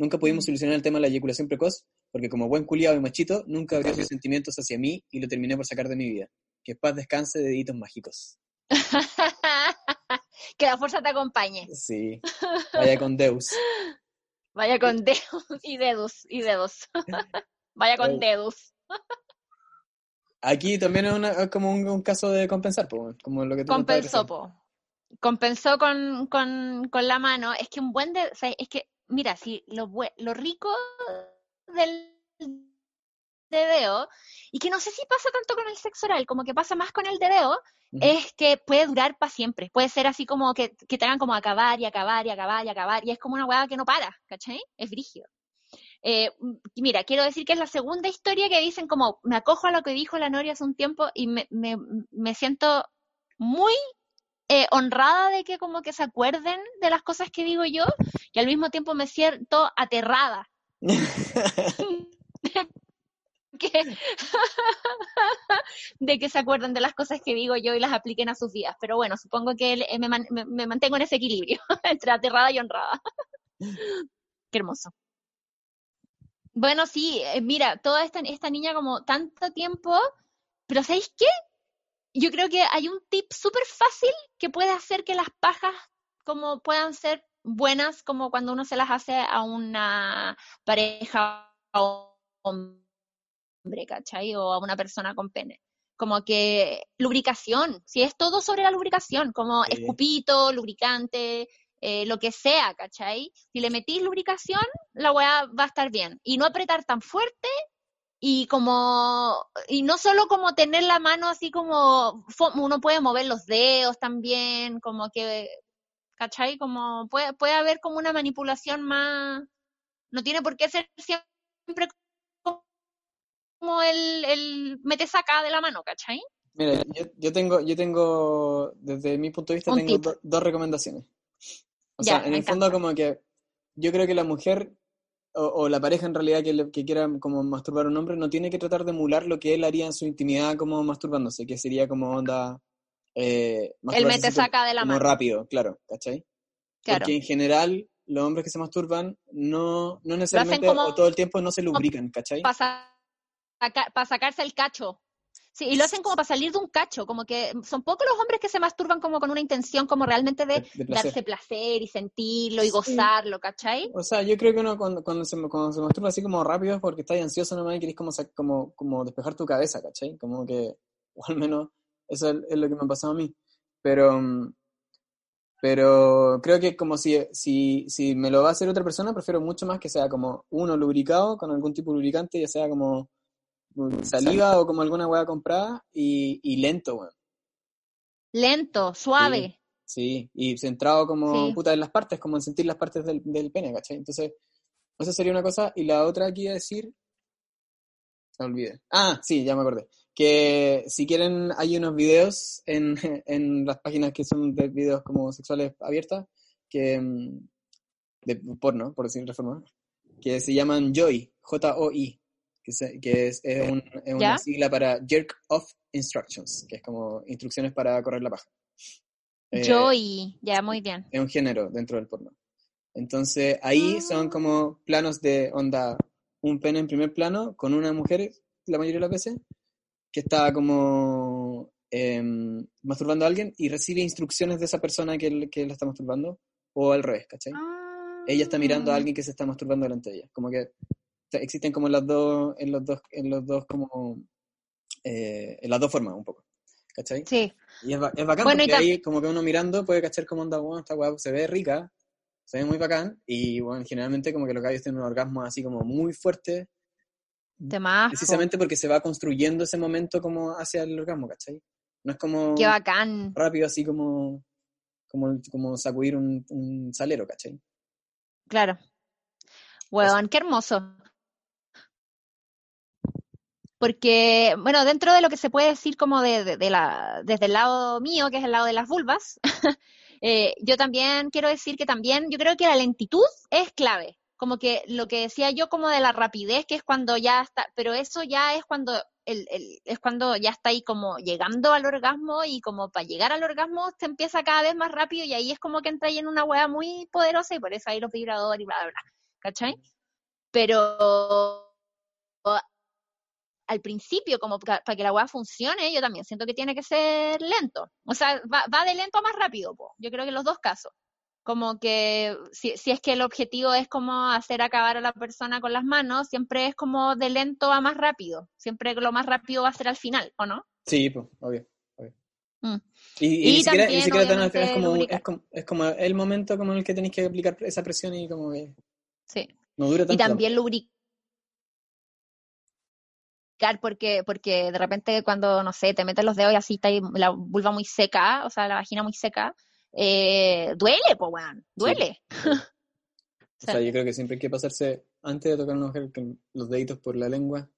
Nunca pudimos solucionar el tema de la eyaculación precoz, porque como buen culiao y machito, nunca abrió sus sentimientos hacia mí y lo terminé por sacar de mi vida. Que paz descanse, deditos mágicos. *laughs* que la fuerza te acompañe. Sí, vaya con Deus. *laughs* Vaya con dedos y dedos y dedos. *laughs* Vaya con Ay. dedos. Aquí también es, una- es como un, un caso de compensar, po, como lo que tú Compensó, po. Compensó con, con, con la mano. Es que un buen de, o sea, es que, mira, si lo, lo rico del dedeo, y que no sé si pasa tanto con el sexo oral, como que pasa más con el dedeo, Ujú. es que puede durar para siempre. Puede ser así como que, que te hagan como acabar y acabar y acabar y acabar. Y es como una hueá que no para, ¿cachai? Es brígido. Eh, mira, quiero decir que es la segunda historia que dicen como, me acojo a lo que dijo la Noria hace un tiempo y me, me, me siento muy eh, honrada de que como que se acuerden de las cosas que digo yo y al mismo tiempo me siento aterrada. *laughs* que- *laughs* de que se acuerden de las cosas que digo yo y las apliquen a sus vidas. Pero bueno, supongo que eh, me, man- me- me mantengo en ese equilibrio *laughs* entre aterrada y honrada. Qué hermoso. Bueno, sí, eh, mira, toda esta, esta niña como tanto tiempo, pero ¿sabéis qué? Yo creo que hay un tip súper fácil que puede hacer que las pajas como puedan ser buenas como cuando uno se las hace a una pareja o hombre, ¿cachai? O a una persona con pene. Como que lubricación, si es todo sobre la lubricación, como Sí. escupito, lubricante, eh, lo que sea, ¿cachai? Si le metís lubricación, la weá va a estar bien. Y no apretar tan fuerte y como, y no solo como tener la mano así como, uno puede mover los dedos también, como que, ¿cachai? Como puede, puede haber como una manipulación más, no tiene por qué ser siempre como el, el mete saca de la mano, ¿cachai? Mira, yo, yo tengo, yo tengo, desde mi punto de vista, Un tengo do- dos recomendaciones. O Ya, sea, en el fondo como que yo creo que la mujer o, o la pareja en realidad que, le- que quiera como masturbar a un hombre no tiene que tratar de emular lo que él haría en su intimidad como masturbándose, que sería como onda eh, El mete saca de la mano. rápido, claro, ¿cachai? Claro. Porque en general los hombres que se masturban no, no necesariamente como- o todo el tiempo no se lubrican, ¿cachai? Para sacarse el cacho. Sí, y lo hacen como para salir de un cacho, como que son pocos los hombres que se masturban como con una intención como realmente de, De- de placer. darse placer y sentirlo y Sí. gozarlo, ¿cachai? O sea, yo creo que uno cuando, cuando, se, cuando se masturba así como rápido es porque estás ansioso nomás y querés como, como, como despejar tu cabeza, ¿cachai? Como que, o al menos eso es, es lo que me ha pasado a mí. Pero, pero creo que como si, si, si me lo va a hacer otra persona, prefiero mucho más que sea como uno lubricado con algún tipo de lubricante, ya sea como saliva o como alguna hueá comprada y, y lento, weón. Lento, suave. Sí, y centrado como Sí. puta en las partes, como en sentir las partes del, del pene, ¿cachai? Entonces, esa sería una cosa. Y la otra que iba a decir, se olvidé. Ah, sí, ya me acordé. Que si quieren, hay unos videos en, *laughs* en las páginas que son de videos como sexuales abiertas, que mm, de porno, por decirlo de forma, que se llaman JOI, J-O-I, que, se- que es, es un- es una sigla para Jerk Off Instructions, que es como instrucciones para correr la paja. Eh, Joy, ya, muy bien. es un género dentro del porno. Entonces ahí son Ah. como planos de onda, un pene en primer plano con una mujer, la mayoría de las veces, que está como em, masturbando a alguien y recibe instrucciones de esa persona que, que la está masturbando, o al revés, ¿cachai? Ella está mirando a Ah. alguien que se está masturbando delante de ella. Como que te- existen como las dos, en los dos, en los dos como, eh, en las dos formas un poco. ¿cachai? Sí. Y es, es bacán Bueno, porque ahí como que uno mirando puede cachar como onda, bueno, esta weá se ve rica, se ve muy bacán, y bueno, generalmente como que los gallos tienen un orgasmo así como muy fuerte, Temazo. precisamente porque se va construyendo ese momento como hacia el orgasmo, ¿cachai? No es como Qué bacán. rápido así como, como, como sacudir un, un salero, ¿cachai? Claro. Weón, qué hermoso. Porque, bueno, dentro de lo que se puede decir como de, la, desde el lado mío, que es el lado de las vulvas, *laughs* eh, yo también quiero decir que también yo creo que la lentitud es clave. Como que lo que decía yo como de la rapidez, que es cuando ya está, pero eso ya es cuando el, el- es cuando ya está ahí como llegando al orgasmo y como para llegar al orgasmo se empieza cada vez más rápido y ahí es como que entra ahí en una hueá muy poderosa y por eso hay los vibradores y bla, bla, bla. ¿Cachai? Pero al principio, como para que la hueá funcione, yo también siento que tiene que ser lento. O sea, va, va de lento a más rápido, po. yo creo que en los dos casos. Como que si, si es que el objetivo es como hacer acabar a la persona con las manos, siempre es como de lento a más rápido. Siempre lo más rápido va a ser al final, ¿o no? Sí, pues, obvio. obvio. Mm. Y, y Y ni siquiera, ni también, siquiera tan- obviamente, es, como, lubricar. es, como, es como el momento como en el que tenéis que aplicar esa presión y como que Sí. no dura tanto. Y también lubricar porque, porque de repente cuando, no sé, te metes los dedos y así está ahí la vulva muy seca, o sea, la vagina muy seca, eh, duele, pues, weón, duele. *laughs* *laughs* O sea, yo creo que siempre hay que pasarse, antes de tocar una mujer, con los deditos por la lengua.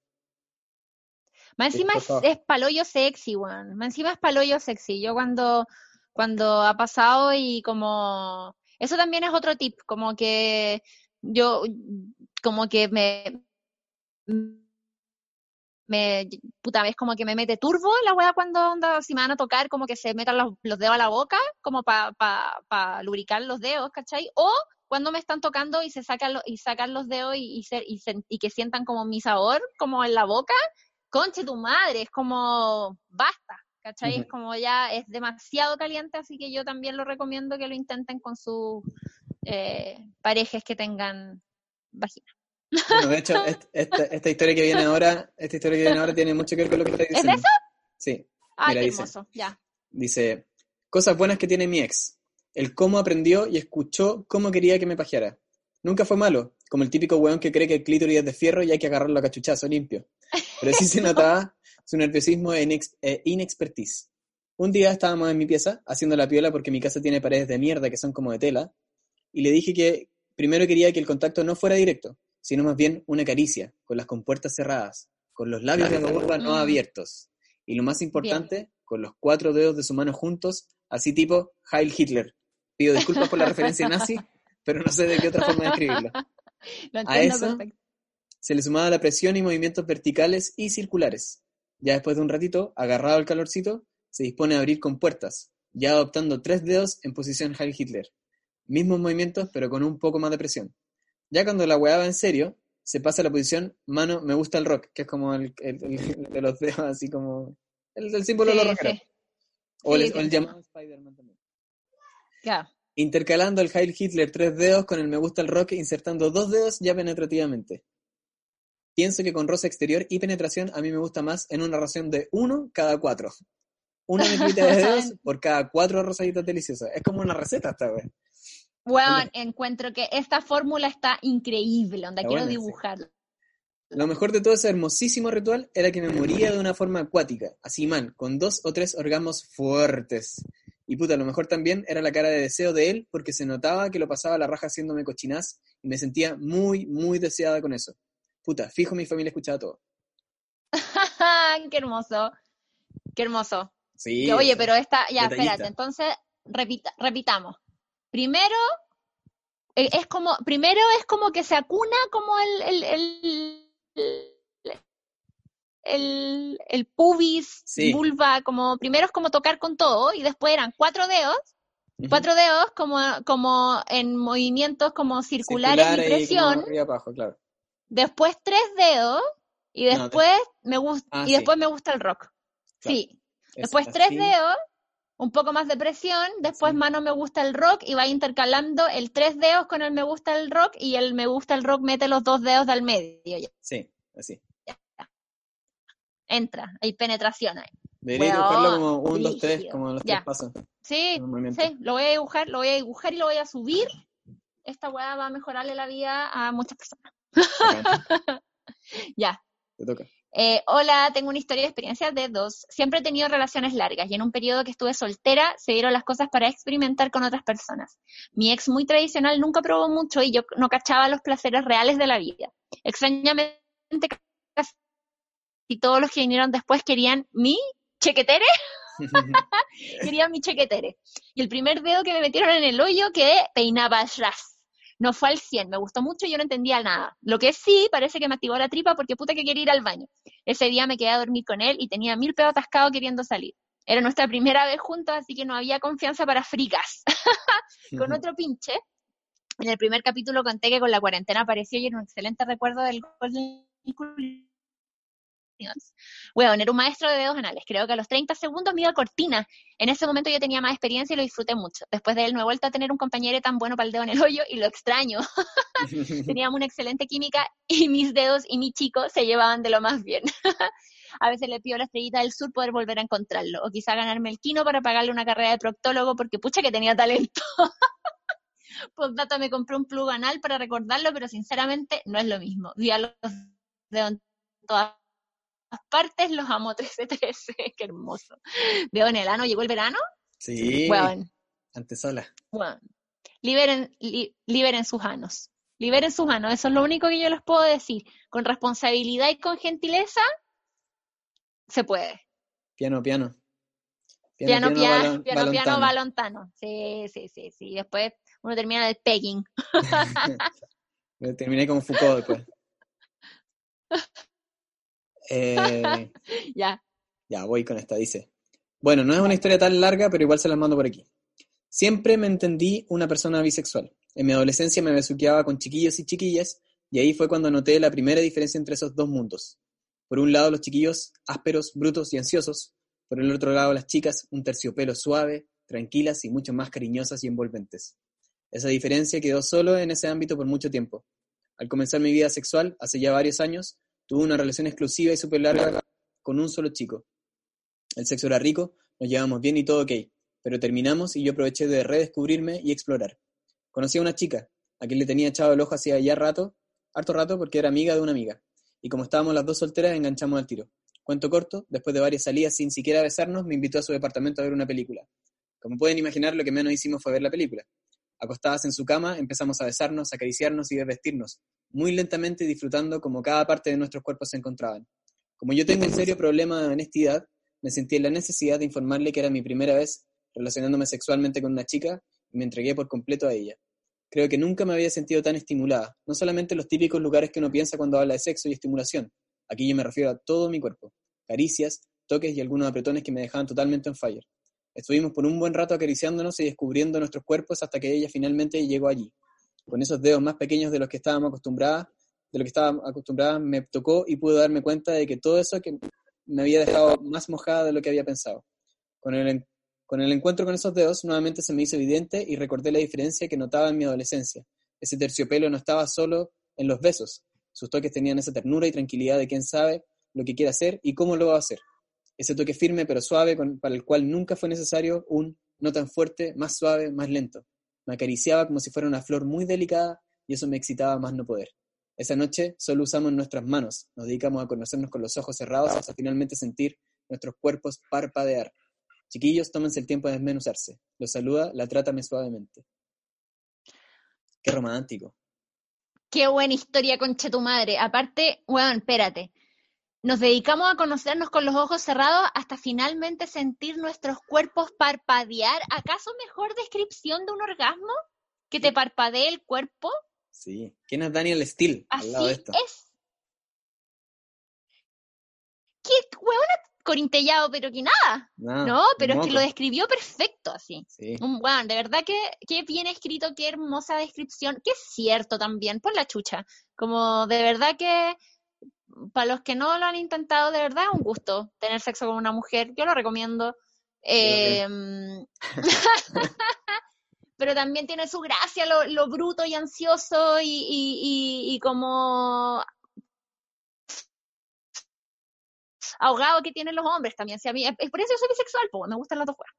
Más encima es, es paloyo sexy, weón. Más encima es paloyo sexy. Yo cuando, cuando ha pasado y como... Eso también es otro tip, como que yo, como que me... me puta vez como que me mete turbo la weá cuando onda, si me van a tocar, como que se metan los, los dedos a la boca, como para pa, pa lubricar los dedos, ¿cachai? O cuando me están tocando y se sacan los, y sacan los dedos y, y, se- y se- y que sientan como mi sabor, como en la boca, conche tu madre, es como basta, ¿cachai? Es como ya es demasiado caliente, así que yo también lo recomiendo que lo intenten con sus eh, parejas que tengan vagina. Bueno, de hecho, est- esta, esta historia que viene ahora, esta historia que viene ahora tiene mucho que ver con lo que ¿Es de diciendo. eso? Sí, Ay, Mira, qué dice. hermoso, ya. dice, cosas buenas que tiene mi ex. El cómo aprendió y escuchó cómo quería que me pajeara. Nunca fue malo, como el típico weón que cree que el clítoris es de fierro y hay que agarrarlo a cachuchazo limpio. Pero sí se *laughs* *laughs* notaba su nerviosismo e inex- e inexpertise. Un día estábamos en mi pieza haciendo la piola porque mi casa tiene paredes de mierda que son como de tela, y le dije que primero quería que el contacto no fuera directo, sino más bien una caricia, con las compuertas cerradas, con los labios de la vulva no Mm. abiertos, y lo más importante, con los cuatro dedos de su mano juntos, así tipo Heil Hitler. Pido disculpas por la referencia nazi, *laughs* pero no sé de qué otra forma describirlo. Lo A eso- perfecto. Se le sumaba la presión y movimientos verticales y circulares. Ya después de un ratito, agarrado al calorcito, se dispone a abrir con puertas, ya adoptando tres dedos en posición Heil Hitler. Mismos movimientos, pero con un poco más de presión. Ya cuando la weá va en serio, se pasa a la posición mano me gusta el rock, que es como el, el- el *laughs* de los dedos, así como el, el símbolo de los rockeros. sí, O, el, Sí, o el sí. llamado Spider-Man también. ya. Intercalando el Heil Hitler tres dedos con el me gusta el rock, insertando dos dedos ya penetrativamente. Pienso que con rosa exterior y penetración a mí me gusta más en una ración de uno cada cuatro. Una metita de *laughs* dedos por cada cuatro rosaditas deliciosas. Es como una receta esta vez. Bueno, encuentro que esta fórmula está increíble, onda quiero buena, sí. dibujarla. Lo mejor de todo ese hermosísimo ritual era que me moría de una forma acuática, así mal, con dos o tres orgasmos fuertes. Y puta, lo mejor también era la cara de deseo de él, porque se notaba que lo pasaba la raja haciéndome cochinaz y me sentía muy, muy deseada con eso. Puta, fijo mi familia escuchaba todo. *laughs* qué hermoso, qué hermoso. Sí. Que, oye, pero esta, ya, detallista. espérate, entonces repita- repitamos. Primero, eh, es como, primero es como que se acuna como el, el, el, el, pubis, Sí. vulva, como primero es como tocar con todo y después eran cuatro dedos, cuatro dedos como, como en movimientos como circulares Circular y presión, arriba abajo, claro. después tres dedos y No, después me gusta Ah, y sí. después me gusta el rock. Claro. Sí, Es Después tres dedos, un poco más de presión, después Sí. mano me gusta el rock y va intercalando el tres dedos con el me gusta el rock y el me gusta el rock mete los dos dedos del medio. ya, Sí, así. Entra, hay penetración ahí. Debería dibujarlo como un, dos, tres, como los Ya. tres pasos. Sí, lo voy a dibujar, lo voy a dibujar y lo voy a subir. Esta weá va a mejorarle la vida a muchas personas. *laughs* Ya. Te toca. Eh, hola, tengo una historia de experiencia de dos. Siempre he tenido relaciones largas y en un periodo que estuve soltera se dieron las cosas para experimentar con otras personas. Mi ex muy tradicional nunca probó mucho y yo no cachaba los placeres reales de la vida. Extrañamente, casi todos los que vinieron después querían mi chequetere, *laughs* *laughs* querían mi chequetere. Y el primer dedo que me metieron en el hoyo quedé peinaba a ras. No fue al 100, me gustó mucho y yo no entendía nada. Lo que sí, parece que me activó la tripa porque puta que quería ir al baño. Ese día me quedé a dormir con él y tenía mil pedos atascados queriendo salir. Era nuestra primera vez juntos, así que no había confianza para fricas. *laughs* con otro pinche, en el primer capítulo conté que con la cuarentena apareció y era un excelente recuerdo del Golden Culions. Weón, era un maestro de dedos anales. Creo que a los 30 segundos me iba a cortina. En ese momento yo tenía más experiencia y lo disfruté mucho. Después de él no he vuelto a tener un compañero tan bueno para el dedo en el hoyo y lo extraño. *laughs* *laughs* Teníamos una excelente química y mis dedos y mi chico se llevaban de lo más bien. *laughs* a veces le pido a la estrellita del sur poder volver a encontrarlo. O quizá ganarme el quino para pagarle una carrera de proctólogo porque pucha que tenía talento. Postdata me compré un plug anal para recordarlo, pero sinceramente no es lo mismo. Vi a los dedos en todas partes, los amo 13-13. *laughs* Qué hermoso. Dedo en el ano, llegó el verano. Sí, Weón, antesola. weón. Liberen, li- liberen sus anos. Liberen sus anos. Eso es lo único que yo les puedo decir. Con responsabilidad y con gentileza, se puede. Piano, piano. Piano, piano, balon- piano, piano, balontano. Sí, sí, sí, sí. Después uno termina de pegging. *laughs* Terminé como Foucault después. *laughs* Eh, *laughs* ya. ya, voy con esta, dice. Bueno, no es una historia tan larga, pero igual se las mando por aquí. Siempre me entendí una persona bisexual. En mi adolescencia me besuqueaba con chiquillos y chiquillas, y ahí fue cuando noté la primera diferencia entre esos dos mundos. Por un lado los chiquillos ásperos, brutos y ansiosos, por el otro lado las chicas un terciopelo suave, tranquilas y mucho más cariñosas y envolventes. Esa diferencia quedó solo en ese ámbito por mucho tiempo. Al comenzar mi vida sexual, hace ya varios años, tuve una relación exclusiva y súper larga con un solo chico. El sexo era rico, nos llevamos bien y todo ok, pero terminamos y yo aproveché de redescubrirme y explorar. Conocí a una chica, a quien le tenía echado el ojo hacía ya rato, harto rato porque era amiga de una amiga, y como estábamos las dos solteras enganchamos al tiro. Cuento corto, después de varias salidas sin siquiera besarnos, me invitó a su departamento a ver una película. Como pueden imaginar, lo que menos hicimos fue ver la película. Acostadas en su cama, empezamos a besarnos, acariciarnos y desvestirnos, muy lentamente disfrutando como cada parte de nuestros cuerpos se encontraban. Como yo tengo un serio problema de honestidad, me sentí en la necesidad de informarle que era mi primera vez relacionándome sexualmente con una chica y me entregué por completo a ella. Creo que nunca me había sentido tan estimulada, no solamente en los típicos lugares que uno piensa cuando habla de sexo y estimulación, aquí yo me refiero a todo mi cuerpo, caricias, toques y algunos apretones que me dejaban totalmente en fire. Estuvimos por un buen rato acariciándonos y descubriendo nuestros cuerpos hasta que ella finalmente llegó allí. Con esos dedos más pequeños de los que estábamos acostumbradas, de lo que estaba acostumbrada, me tocó y pude darme cuenta de que todo eso que me había dejado más mojada de lo que había pensado. Con el, con el encuentro con esos dedos, nuevamente se me hizo evidente y recordé la diferencia que notaba en mi adolescencia. Ese terciopelo no estaba solo en los besos. Sus toques tenían esa ternura y tranquilidad de quien sabe lo que quiere hacer y cómo lo va a hacer. Ese toque firme pero suave con- para el cual nunca fue necesario un no tan fuerte, más suave, más lento. Me acariciaba como si fuera una flor muy delicada y eso me excitaba más no poder. Esa noche solo usamos nuestras manos, nos dedicamos a conocernos con los ojos cerrados hasta finalmente sentir nuestros cuerpos parpadear. Chiquillos, tómense el tiempo de desmenuzarse. Los saluda, la trátame suavemente. Qué romántico. Qué buena historia, concha tu madre. Aparte, weón, espérate. Nos dedicamos a conocernos con los ojos cerrados hasta finalmente sentir nuestros cuerpos parpadear. ¿Acaso mejor descripción de un orgasmo? Que te parpadee el cuerpo. Sí. ¿Quién es Daniel Steele al Así lado de esto? es. Qué weona corintellado, pero que nada. No, pero es que lo describió perfecto así. Sí. Un weón, de verdad que, que bien escrito, qué hermosa descripción, que es cierto también, por la chucha. Como de verdad que para los que no lo han intentado, de verdad es un gusto tener sexo con una mujer, yo lo recomiendo. Eh, *laughs* pero también tiene su gracia lo, lo bruto y ansioso y, y, y, y como ahogado que tienen los hombres también. Si a mí, es por eso yo soy bisexual, pues me gustan las dos fuerzas.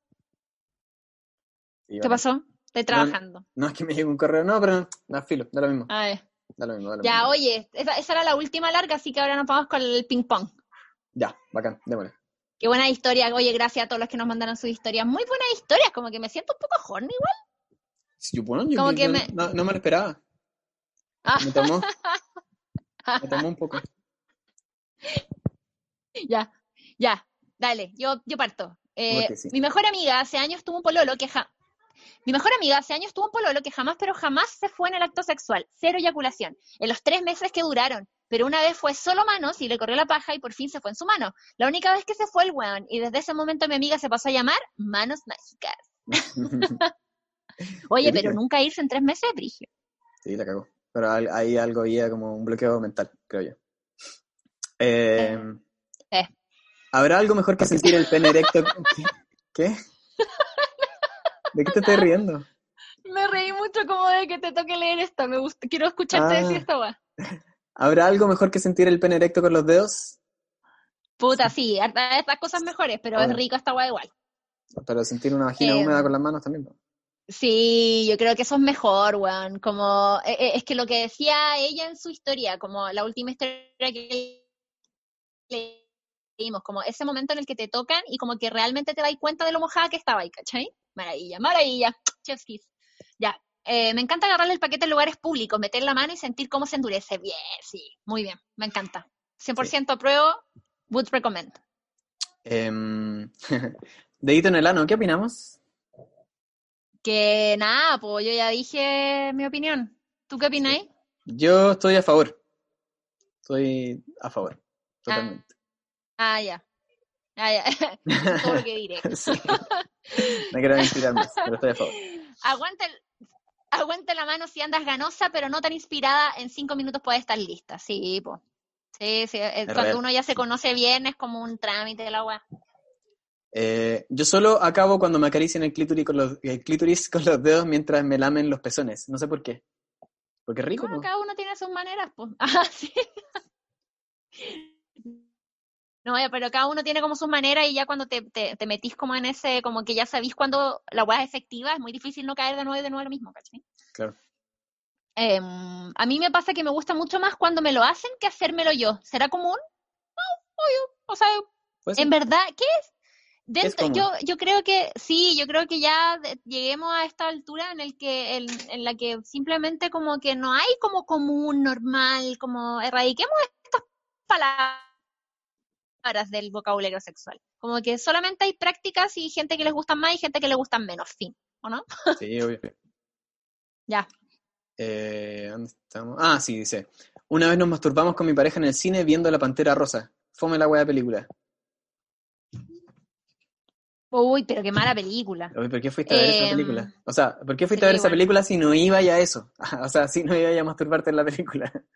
¿Qué pasó? Estoy trabajando. No, es que me llegue un correo, no, pero da filo, da lo mismo. A ver. Da lo mismo, da lo ya, mismo. oye, esa, esa, era la última larga, así que ahora nos vamos con el ping pong. Ya, bacán, démosle. Qué buena historia, oye, gracias a todos los que nos mandaron sus historias. Muy buenas historias, como que me siento un poco horny igual. Sí, bueno, yo, como yo, que me... No, no, me lo esperaba. Ah. Me tomó. *laughs* me tomó un poco. Ya, ya, dale, yo, yo parto. Eh, sí. Mi mejor amiga hace años tuvo un pololo que ja... Mi mejor amiga hace años tuvo un pololo que jamás, pero jamás se fue en el acto sexual. Cero eyaculación. En los tres meses que duraron. Pero una vez fue solo manos y le corrió la paja y por fin se fue en su mano. La única vez que se fue el weón. Y desde ese momento mi amiga se pasó a llamar Manos Mágicas. *laughs* Oye, pero nunca irse en tres meses, Brigio. Sí, la cagó. Pero ahí algo había como un bloqueo mental, creo yo. Eh, eh. ¿Habrá algo mejor que sentir el pene erecto? *laughs* ¿Qué? ¿De qué te estás riendo? *laughs* Me reí mucho como de que te toque leer esto. Me gusta, quiero escucharte Ah. decir esta weá. ¿Habrá algo mejor que sentir el pene erecto con los dedos? Puta, sí, estas cosas mejores, pero Ah. es rico esta weá igual. Pero sentir una vagina Eh, húmeda con las manos también. ¿no? Sí, yo creo que eso es mejor, weón. Como, eh, eh, es que lo que decía ella en su historia, como la última historia que como ese momento en el que te tocan y como que realmente te das cuenta de lo mojada que estaba ahí, ¿cachai? Maravilla, maravilla. Chef's kiss. Ya. Eh, me encanta agarrarle el paquete en lugares públicos, meter la mano y sentir cómo se endurece. Bien, sí, muy bien, me encanta. 100% apruebo, would recommend. Em, *laughs* dedito en el ano, ¿qué opinamos? Que nada, pues yo ya dije mi opinión. ¿Tú qué opináis? Yo estoy a favor. Estoy a favor. Totalmente. Ah, ya. Ah, ya. Eso es todo lo que diré. *laughs* Sí. *laughs* Me quiero inspirar más, pero estoy a favor. Aguanta, el- aguanta la mano si andas ganosa, pero no tan inspirada, en cinco minutos puede estar lista. Sí, pues. Sí, sí. eh, Cuando real. uno ya se conoce bien, es como un trámite de la weá. Eh, yo solo acabo cuando me acarician el clítoris con los, el clítoris con los dedos mientras me lamen los pezones. No sé por qué. Porque es rico, Bueno, po. cada uno tiene sus maneras, pues. *laughs* Ah, sí. No, pero cada uno tiene como sus maneras y ya cuando te, te, te metís como en ese, como que ya sabís cuando la weá es efectiva, es muy difícil no caer de nuevo y de nuevo lo mismo, ¿cachai? Claro. Em, a mí me pasa que me gusta mucho más cuando me lo hacen que hacérmelo yo. ¿Será común? No, obvio. O sea, en verdad, ¿qué es? Dentro, yo, yo creo que sí, yo creo que ya lleguemos a esta altura en el que en, en la que simplemente como que no hay como común, normal, como erradiquemos estas palabras del vocabulario sexual. Como que solamente hay prácticas y gente que les gustan más y gente que les gustan menos, fin, ¿o no? *laughs* Sí, obvio. Ya. Eh, ¿Dónde estamos? Ah, sí, dice. Una vez nos masturbamos con mi pareja en el cine viendo La Pantera Rosa. Fome la wea película. Uy, pero qué mala película. ¿Por qué fuiste a ver esa Em, película? O sea, ¿por qué fuiste sí, a ver esa bueno. película si no iba ya a eso? *laughs* O sea, si no iba ya a masturbarte en la película. *laughs*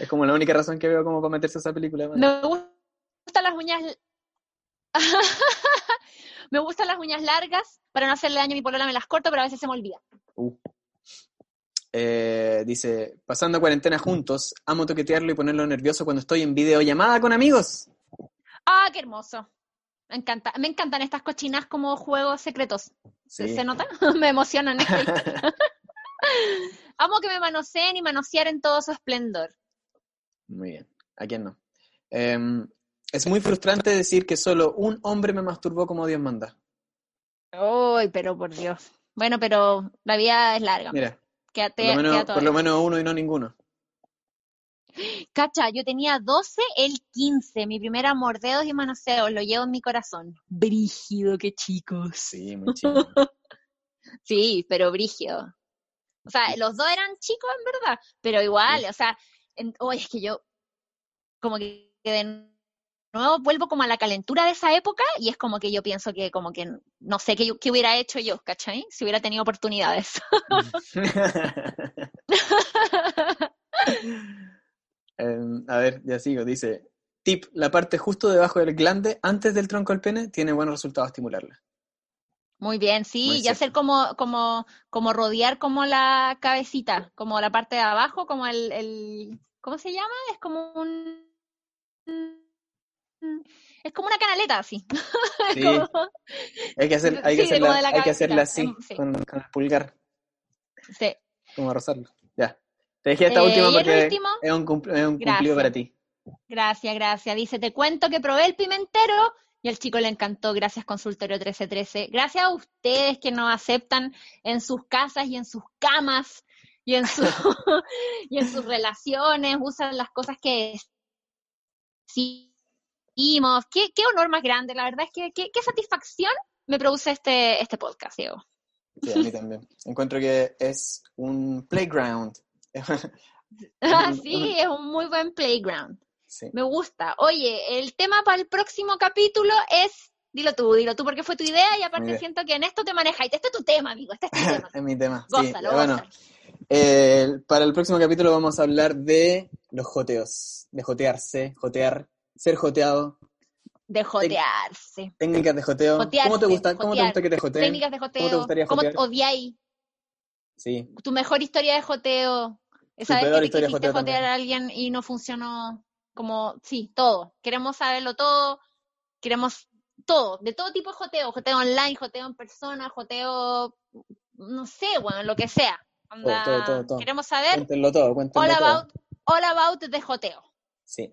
Es como la única razón que veo como para meterse a esa película. man. Me gustan las uñas. *laughs* me gustan las uñas largas. Para no hacerle daño a mi polola me las corto, pero a veces se me olvida. Uh. Eh, dice, pasando cuarentena juntos, amo toquetearlo y ponerlo nervioso cuando estoy en videollamada con amigos. Ah, qué hermoso. Me encanta. Me encantan estas cochinas como juegos secretos. ¿Se, Sí. se nota? *laughs* me emocionan. historia. *laughs* Amo que me manoseen y manosear en todo su esplendor. Muy bien, ¿a quién no? Em, es muy frustrante decir que solo un hombre me masturbó como Dios manda. Uy, pero por Dios. Bueno, pero la vida es larga. Mira, Quédate, por lo menos, por lo menos uno y no ninguno. Cacha, yo tenía 12, el 15. Mi primer amor, dedos y manoseos, lo llevo en mi corazón. Brígido, qué chicos. Sí, muy chido. *laughs* Sí, pero brígido. O sea, los dos eran chicos en verdad, pero igual, o sea, en- oye, es que yo como que de nuevo vuelvo como a la calentura de esa época y es como que yo pienso que como que no sé qué, hubiera hecho yo, ¿cachai? Si hubiera tenido oportunidades. *laughs* Em, a ver, ya sigo. Dice, tip, la parte justo debajo del glande, antes del tronco del pene, tiene buenos resultados estimularla. Muy bien, sí, Muy y cierto. hacer como, como, como rodear como la cabecita, como la parte de abajo, como el, el ¿cómo se llama? Es como un es como una canaleta así. *laughs* Sí. Hay que, hacer, hay que Sí, como hacerla, hay que así, sí. con, con el pulgar, Sí. como rozarlo. Ya. Te dejé esta Eh, última porque último, es un, cumpl- es un cumplido para ti. gracias, gracias. Dice, te cuento que probé el pimentero y al chico le encantó. Gracias, consultorio 1313. Gracias a ustedes que nos aceptan en sus casas y en sus camas y en, su, *laughs* y en sus relaciones, usan las cosas que decimos. Qué, qué honor más grande, la verdad es que qué, qué satisfacción me produce este, este podcast, Diego. Sí, a mí también. Encuentro que es un playground. *laughs* Ah, sí, es un muy buen playground. sí. Me gusta. Oye, el tema para el próximo capítulo es, dilo tú, dilo tú, porque fue tu idea y aparte idea. siento que en esto te manejas. Este es tu tema, amigo, este es tu tema. *laughs* es mi tema. sí. Gózalo, Bueno, gózalo. eh, para el próximo capítulo vamos a hablar de los joteos, de jotearse, jotear, ser joteado, De jotearse. técnicas de joteo. Jotearse, ¿Cómo te gusta, cómo te gusta que te joteen? Técnicas de ¿Cómo te joteo. gustaría ¿Cómo jotear? odiáis Sí, tu mejor historia de joteo? Esa vez que te quisiste joteo jotear también. a alguien y no funcionó. Como, sí, todo. Queremos saberlo todo. Queremos todo. De todo tipo de joteo. Joteo online, joteo en persona, joteo, no sé, bueno, lo que sea. Todo, todo, todo. Queremos saber cuéntenlo todo, cuéntenlo all todo. about, all about de joteo. Sí.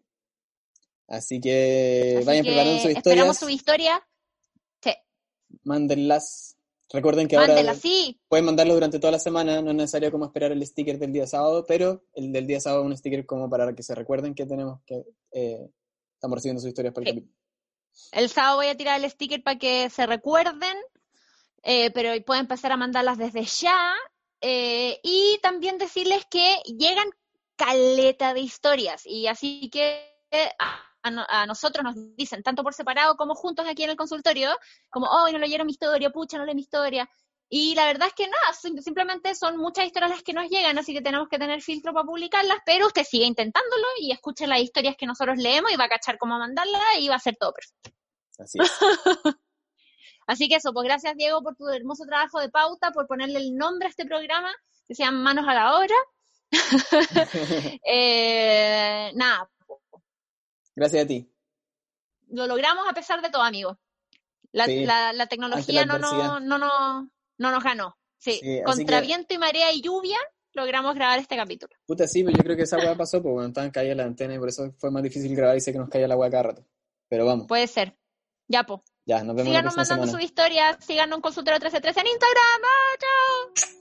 Así que Así vayan que preparando sus esperamos su historia. Sí, mándenlas. Recuerden que ahora mándela, sí. pueden mandarlo durante toda la semana, no es necesario como esperar el sticker del día sábado, pero el del día sábado es un sticker como para que se recuerden que tenemos que eh, estamos recibiendo sus historias para el Sí. capítulo. El sábado voy a tirar el sticker para que se recuerden, eh, pero pueden empezar a mandarlas desde ya. eh, y también decirles que llegan caleta de historias. Y así que a, a no- a nosotros nos dicen, tanto por separado como juntos aquí en el consultorio, como, oh, no leyeron mi historia, pucha, no leí mi historia. Y la verdad es que nada, sim- simplemente son muchas historias las que nos llegan, así que tenemos que tener filtro para publicarlas, pero usted sigue intentándolo y escuche las historias que nosotros leemos y va a cachar cómo mandarlas y va a ser todo perfecto. Así es. *laughs* Así que eso, pues gracias Diego por tu hermoso trabajo de pauta, por ponerle el nombre a este programa, que se llama Manos a la Obra. *laughs* Eh, nada, Gracias a ti. lo logramos a pesar de todo, amigo. La, Sí, la, la tecnología la no, no, adversidad. no, no, no nos ganó. Sí, Sí, contra que- viento y marea y lluvia logramos grabar este capítulo. Puta, sí, pero yo creo que esa weá pasó, pues bueno, estaban caídas las antenas y por eso fue más difícil grabar y sé que nos caía la weá cada rato. Pero vamos, Puede ser. Ya, pues. ya, nos vemos Síganos la mandando semana. sus historias, síganos en Consultorio 1313 en Instagram. ¡Ah, chao!